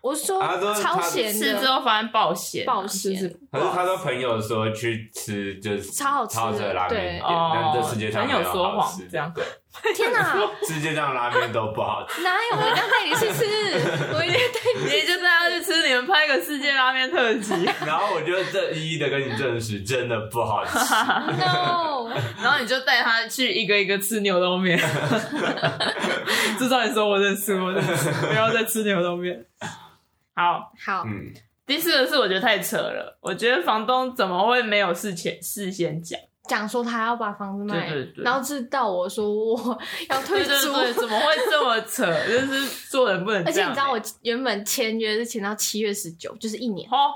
我说他说超咸吃之的，后发现爆咸，爆咸可是他说朋友说去吃就是超好吃的拉面但这世界上朋没有友说谎好吃这样对，天哪！[laughs] 世界上拉面都不好吃。哪有？我一定要带你去吃，[laughs] 我一定要带你你就带他去吃，你们拍个世界拉面特辑，然后我就这一一的跟你证实，真的不好吃。[laughs] No，然后你就带他去一个一个吃牛肉面，至少你说我认识，我认识，不要再吃牛肉面。好，好，嗯，第四个是我觉得太扯了，我觉得房东怎么会没有事前事先讲？讲说他要把房子卖，对对对。然后知道我说我要退租，对对对，怎么会这么扯？[laughs] 就是做人不能这样、而且你知道，我欸原本签约是签到七月十九，就是一年，哦，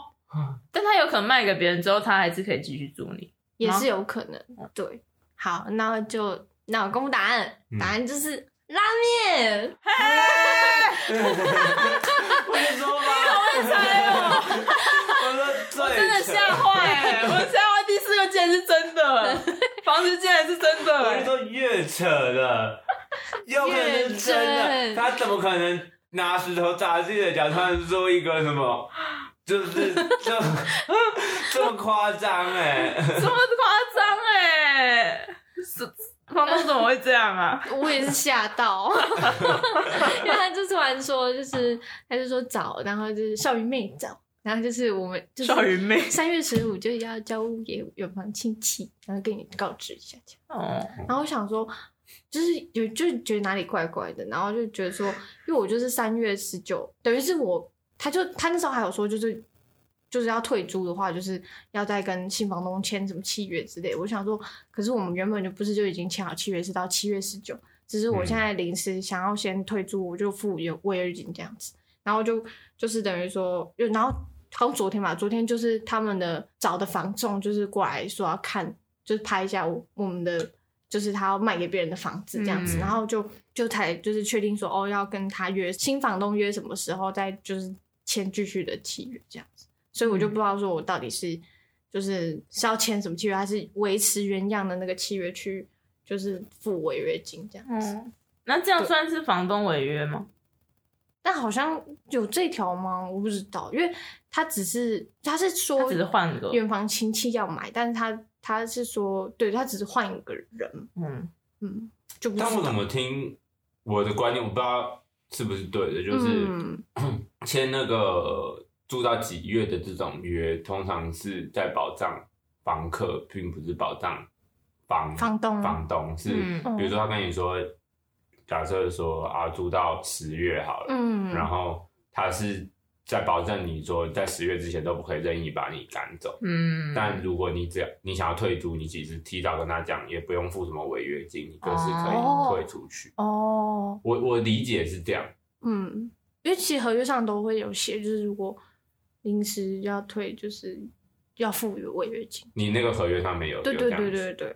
但他有可能卖给别人之后，他还是可以继续租你。也是有可能。对，好，那就那我公布答案，嗯。答案就是拉面。[laughs] 我跟你说吧，[laughs] 我真的吓坏哎！我吓竟然是真的，[laughs] 房子竟然是真的哎！我跟你说越扯的，[laughs] 有可能是真的，他怎么可能拿石头砸自己的脚，突然说一个什么？就是 [laughs] 这这么夸张哎！这么夸张哎！是房东怎么会这样啊？我也是吓到，因为他就突然说，就是他就说找，然后就是少云妹早，然后就是我们就是少云妹 [laughs] 三月十五就要交屋给远房亲戚，然后跟你告知一下这样。哦，然后我想说，就是有就是觉得哪里怪怪的，然后就觉得说，因为我就是三月十九，等于是我，他就他那时候还有说，就是就是要退租的话，就是要再跟新房东签什么契约之类。我想说，可是我们原本就不是就已经签好契约是到七月十九，只是我现在临时想要先退租，我就付有违约金这样子，然后就就是等于说，就然后好像昨天吧，昨天就是他们的找的房仲就是过来说要看，就是拍一下我我们的。就是他要卖给别人的房子这样子，嗯然后就就才就是确定说哦要跟他约新房东约什么时候再就是签继续的契约这样子，所以我就不知道说我到底是就是是要签什么契约，还是维持原样的那个契约去就是付违约金这样子。嗯，那这样算是房东违约吗？但好像有这条吗？我不知道，因为他只是他是说他只是换个，远房亲戚要买，但是他他是说对他只是换一个人，嗯，嗯，就不知道但我怎么听我的观念，我不知道是不是对的，就是嗯。[clears throat] 签那个住到几月的这种约，通常是在保障房客，并不是保障房房东房东是，嗯。比如说他跟你说，假设说啊租到十月好了，嗯，然后他是在保证你说在十月之前都不可以任意把你赶走。嗯，但如果你只要你想要退租，你其实提早跟他讲，也不用付什么违约金，你就是可哦以退出去。哦，我我理解是这样，嗯，因为其实合约上都会有写，就是如果临时要退，就是要付违约金。你那个合约上没有对对对对对。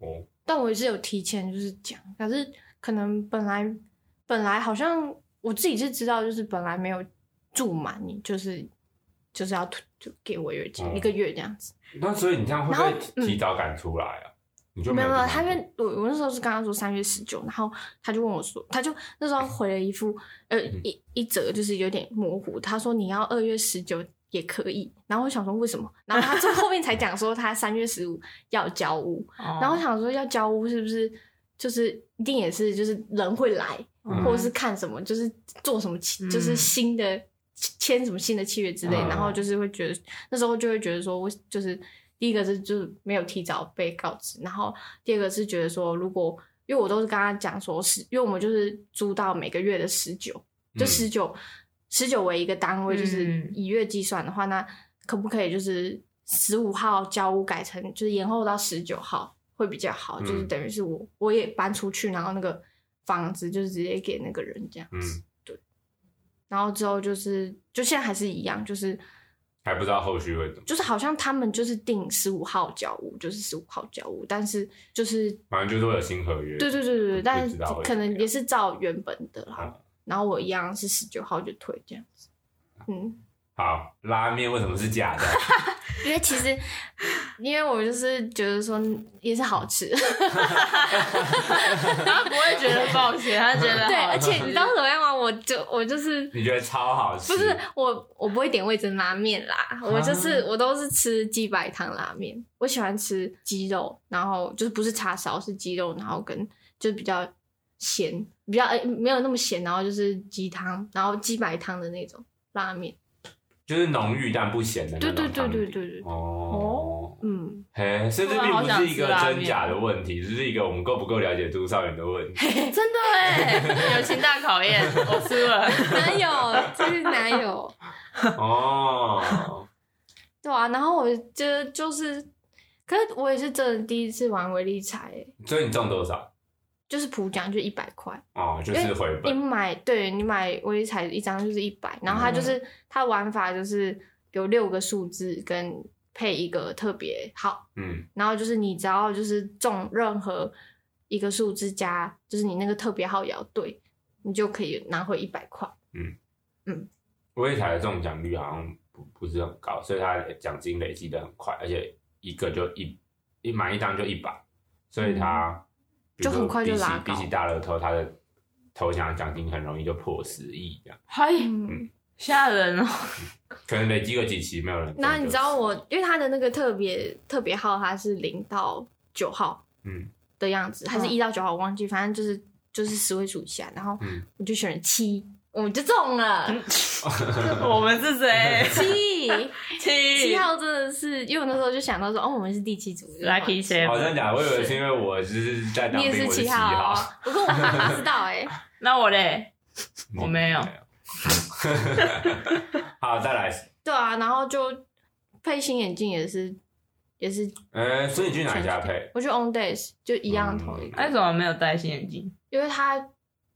哦，但我也是有提前就是讲，可是可能本来本来好像我自己是知道，就是本来没有住满，你就是就是要退就给违约金、哦一个月这样子。那所以你这样会不会嗯。提早赶出来啊？你就没有没有，他因为我我那时候是刚刚说三月十九，然后他就问我说，他就那时候回了一副呃嗯。一一则就是有点模糊，他说你要二月十九也可以，然后我想说为什么，然后他最后面才讲说他三月十五要交屋，[laughs] 哦，然后我想说要交屋是不是就是一定也是就是人会来，嗯。或者是看什么，就是做什么契，就是嗯。新的签什么新的契约之类，嗯。然后就是会觉得那时候就会觉得说，我就是第一个是就是没有提早被告知，然后第二个是觉得说，如果因为我都是跟他讲说是，因为我们就是租到每个月的十九，就嗯。十九十九为一个单位，就是嗯。以月计算的话，那可不可以就是十五号交屋改成就是延后到十九号会比较好？嗯就是等于是我我也搬出去，然后那个房子就是直接给那个人这样子。嗯然后之后就是就现在还是一样，就是还不知道后续会怎么，就是好像他们就是定十五号交屋，就是十五号交屋，但是就是反正就是会有新合约。对对对对对，但可能也是照原本的啦。嗯然后我一样是十九号就退这样子。嗯，好，拉面为什么是假的？[laughs] 因为其实，因为我就是觉得说也是好吃，[laughs] 他不会觉得抱歉，他觉得对，而且你知道怎么样吗？我就我就是你觉得超好吃？不是我我不会点味噌拉面啦，我就是我都是吃鸡白汤拉面，我喜欢吃鸡肉，然后就是不是叉烧是鸡肉，然后跟就是比较咸，比较呃没有那么咸，然后就是鸡汤，然后鸡白汤的那种拉面，就是浓郁但不咸的那对对对种汤底对对对，哦，嗯，嘿，所以这并不是一个真假的问题，只是一个我们够不够了解都少远的问题。真的哎，友情大考验，我输了。哪有，这是哪有？哦，[laughs] 对啊，然后我就就是，可是我也是真的第一次玩威力彩，欸所以你中多少？就是普奖就一百块。哦，就是回本你本。买对你买威力彩一张就是一百，然后它就是、它玩法就是有六个数字跟配一个特别号，嗯，然后就是你只要就是中任何一个数字加就是你那个特别号也要对，你就可以拿回一百块。威力彩的中奖率好像不不是很高，所以它的奖金累积的很快，而且一个就一一买一张就一百，所以它、就很快就拉高比起大乐透，他的头奖奖金很容易就破十亿这样，嗨，嗯，吓人哦！[laughs] 可能累积个几期没有人中就死。然后你知道我，因为他的那个特别特别号它是零到九号嗯。的样子，还是嗯。一到九号我忘记，反正就是就是十位数以下，然后嗯，我就选了七，我们就中了。[laughs] 我们是谁？七七七号真的是，因为我那时候就想到说，哦，我们是第七组就换 Lucky 七 Seven 好像假的，我以为是因为我就是在当你也是七号哦，不过我还不知道哎、[laughs] 那我嘞？我没有。[laughs] 好，再来，对啊，然后就配新眼镜也是也是，呃，所以你去哪一家配？我去 On Days 就一样嗯投一个，那怎么没有戴新眼镜？因为他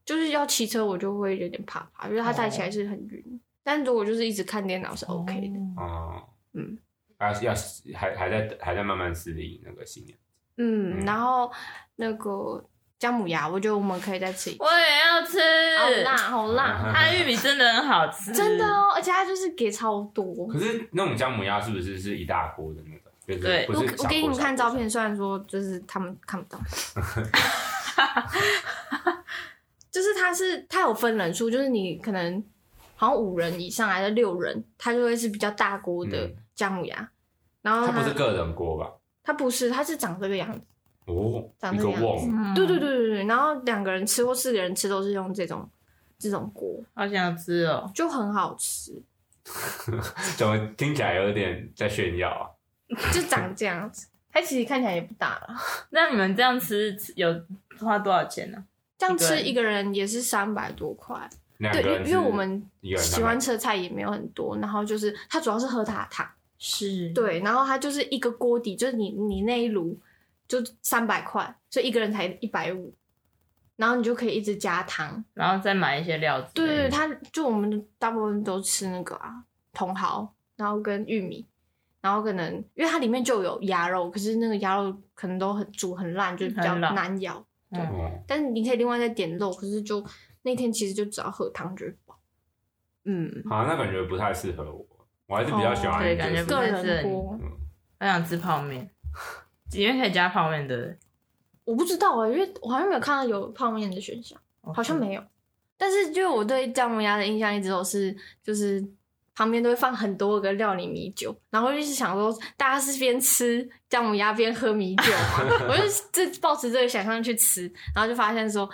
就是要骑车，我就会有点怕怕，因为它戴起来是很晕。但如果就是一直看电脑是 OK 的，哦，嗯要要还还在还在慢慢适应那个新年。嗯，嗯然后那个姜母鸭，我觉得我们可以再吃一次，我也要吃，好辣好辣，它的玉米真的很好吃，[laughs] 真的哦，而且它就是给超多。可是那种姜母鸭是不是是一大锅的那个？就是对我我给你们看照片，小虽然说就是他们看不到，[laughs] [laughs] 就是它是它有分人数，就是你可能好像五人以上还是六人，它就会是比较大锅的嗯姜母鸭。然后它不是个人锅吧？它不是，它是长这个样子。哦，长这个样子对对，对对对，然后两个人吃或四个人吃都是用这种这种锅，好想吃哦。就很好吃，[laughs] 怎么听起来有点在炫耀啊？就长这样子。它其实看起来也不大了，[laughs] 那你们这样吃有花多少钱呢？这样吃一一个人也是三百多块。对，因为因为我们喜欢吃的菜也没有很多，然后就是它主要是喝它的汤，是，对，然后它就是一个锅底，就是你你那一炉就三百块，所以一个人才一百五，然后你就可以一直加汤。然后再买一些料子。对对对，它就我们大部分都吃那个啊茼蒿，然后跟玉米，然后可能因为它里面就有鸭肉，可是那个鸭肉可能都很煮很烂，就比较难咬。嗯，哦，但是你可以另外再点肉，可是就那天其实就只要喝汤就会饱。嗯，好，那感觉不太适合我，我还是比较喜欢哦对感觉不个太适合你。人锅我想吃泡面，[laughs] 里面可以加泡面的，我不知道啊、因为我好像没有看到有泡面的选项，好像没有。但是就我对姜母鸭的印象一直都是，就是旁边都会放很多个料理米酒，然后就是想说大家是边吃姜母鸭边喝米酒嘛，[laughs] 我就这抱持这个想象去吃，然后就发现说。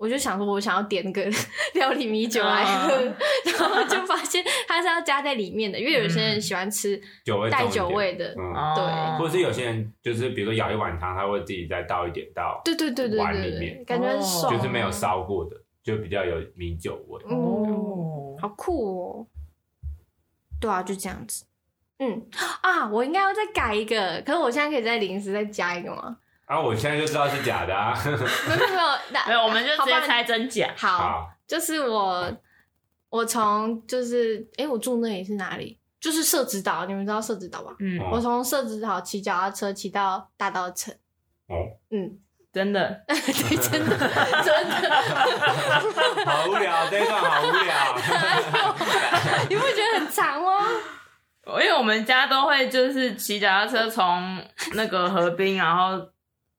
我就想说，我想要点个 [laughs] 料理米酒来喝，嗯然后就发现它是要加在里面的，因为有些人喜欢吃酒味带酒味的，嗯，哦，或者是有些人就是比如说舀一碗汤，他会自己再倒一点到，对对对对碗对对，里面。感觉爽，就是没有烧过的，就比较有米酒味。嗯，哦，好酷哦！对啊，就这样子。嗯啊，我应该要再改一个，可是我现在可以再临时再加一个吗？啊，我现在就知道是假的啊。[laughs] 没有没有没有，那没有，我们就直接猜真假。好，好，就是我我从就是哎、我住那里是哪里？就是社子岛，你们知道社子岛吧？嗯，哦我从社子岛骑脚踏车骑到大稻城，哦，嗯，真的，对，[laughs] 真的。真的，好无聊，这一段好无聊。[laughs] 你不觉得很长吗？因为我们家都会就是骑脚踏车从那个河滨，然后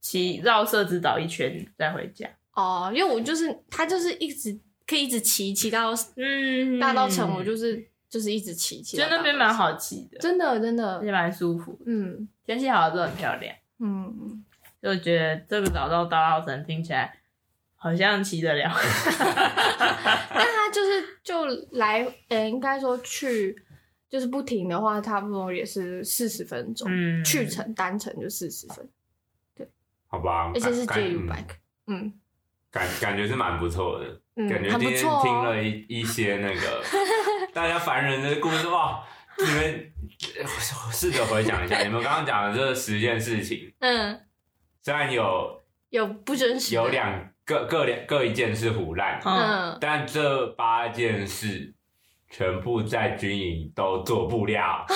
骑绕社子岛一圈再回家。哦，因为我就是他就是一直可以一直骑骑到嗯大稻城，我就是就是一直骑骑觉到大稻城，得那边蛮好骑的，真的真的。而，且蛮舒服，嗯。天气好的时候很漂亮。嗯，就觉得这个岛到大稻城听起来好像骑得了。[laughs] 但他就是就来，呃，应该说去就是不停的话，差不多也是四十分钟，嗯去程单程就四十分，好吧，而且是感借 U 嗯 bike，嗯感感觉是蛮不错的。嗯，感觉今天很不错、哦。听了一 [laughs] 一些那个 [laughs] 大家凡人的故事哇，你们呃试着回想一下，你们刚刚讲的这十件事情，嗯，虽然有有不真实，有两个各两各一件是胡乱，嗯，嗯，但这八件事全部在军营都做不了。[laughs]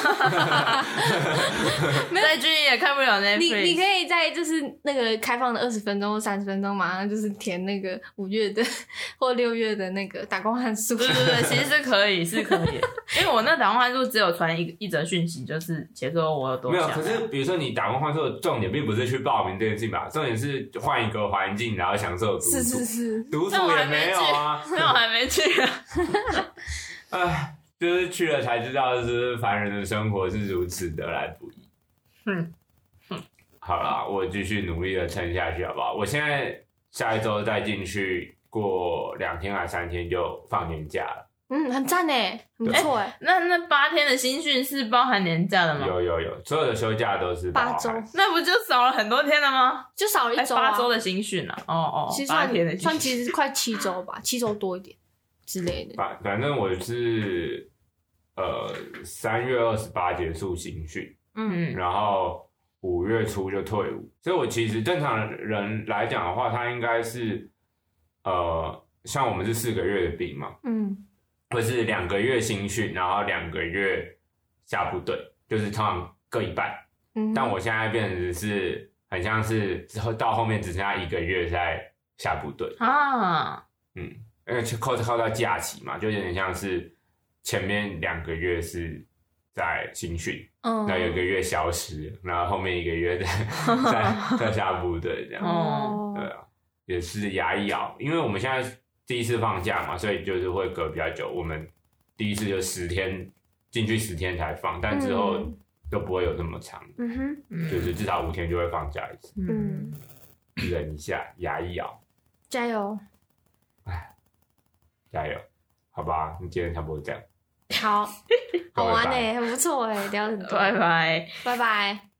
在军营也看不了 Netflix。你你可以在就是那个开放的二十分钟或三十分钟，马上就是填那个五月的 [laughs] 或六月的那个打工函数。对对对，[laughs] 其实是可以，是可以的。因为我那打工函数只有传一一则讯息，就是写说我有多没有，想可是比如说你打工换宿的重点并不是去报名这件事情吧，重点是换一个环境，然后享受独处。是是是，独处那我还也没有啊，那我还没去啊。唉，就是去了才知道，就是凡人的生活是如此得来不易。嗯好啦，我继续努力的撑下去，好不好？我现在下一周再进去，过两天还三天就放年假了。嗯，很赞呢，很不错哎，那那八天的新训是包含年假的吗？有有有，所有的休假都是八周那不就少了很多天了吗？就少了一周啊。八周的新训啊？哦哦，其实八天的算算新训。其实快七周吧，七周多一点之类的。反反正我是呃三月二十八结束新训，嗯。嗯。然后五月初就退伍，所以我其实正常人来讲的话，他应该是呃像我们是四个月的兵嘛，嗯。或是两个月新训，然后两个月下部队，就是通常各一半。嗯，但我现在变成是很像是之后到后面只剩下一个月在下部队，啊，嗯，因为扣扣到假期嘛，就有点像是前面两个月是在新训，嗯那有一个月消失，然后后面一个月在 [laughs] 在在下部队这样，哦对啊，也是牙一咬，因为我们现在第一次放假嘛，所以就是会隔比较久，我们第一次就十天进去十天才放，但之后嗯都不会有那么长，嗯哼嗯就是至少五天就会放假一次，嗯，忍一下，牙一咬，加油，加油，好吧，那今天差不多这样。好，[laughs] 好玩各位拜哎，很不错哎，聊了很多，拜拜。拜拜。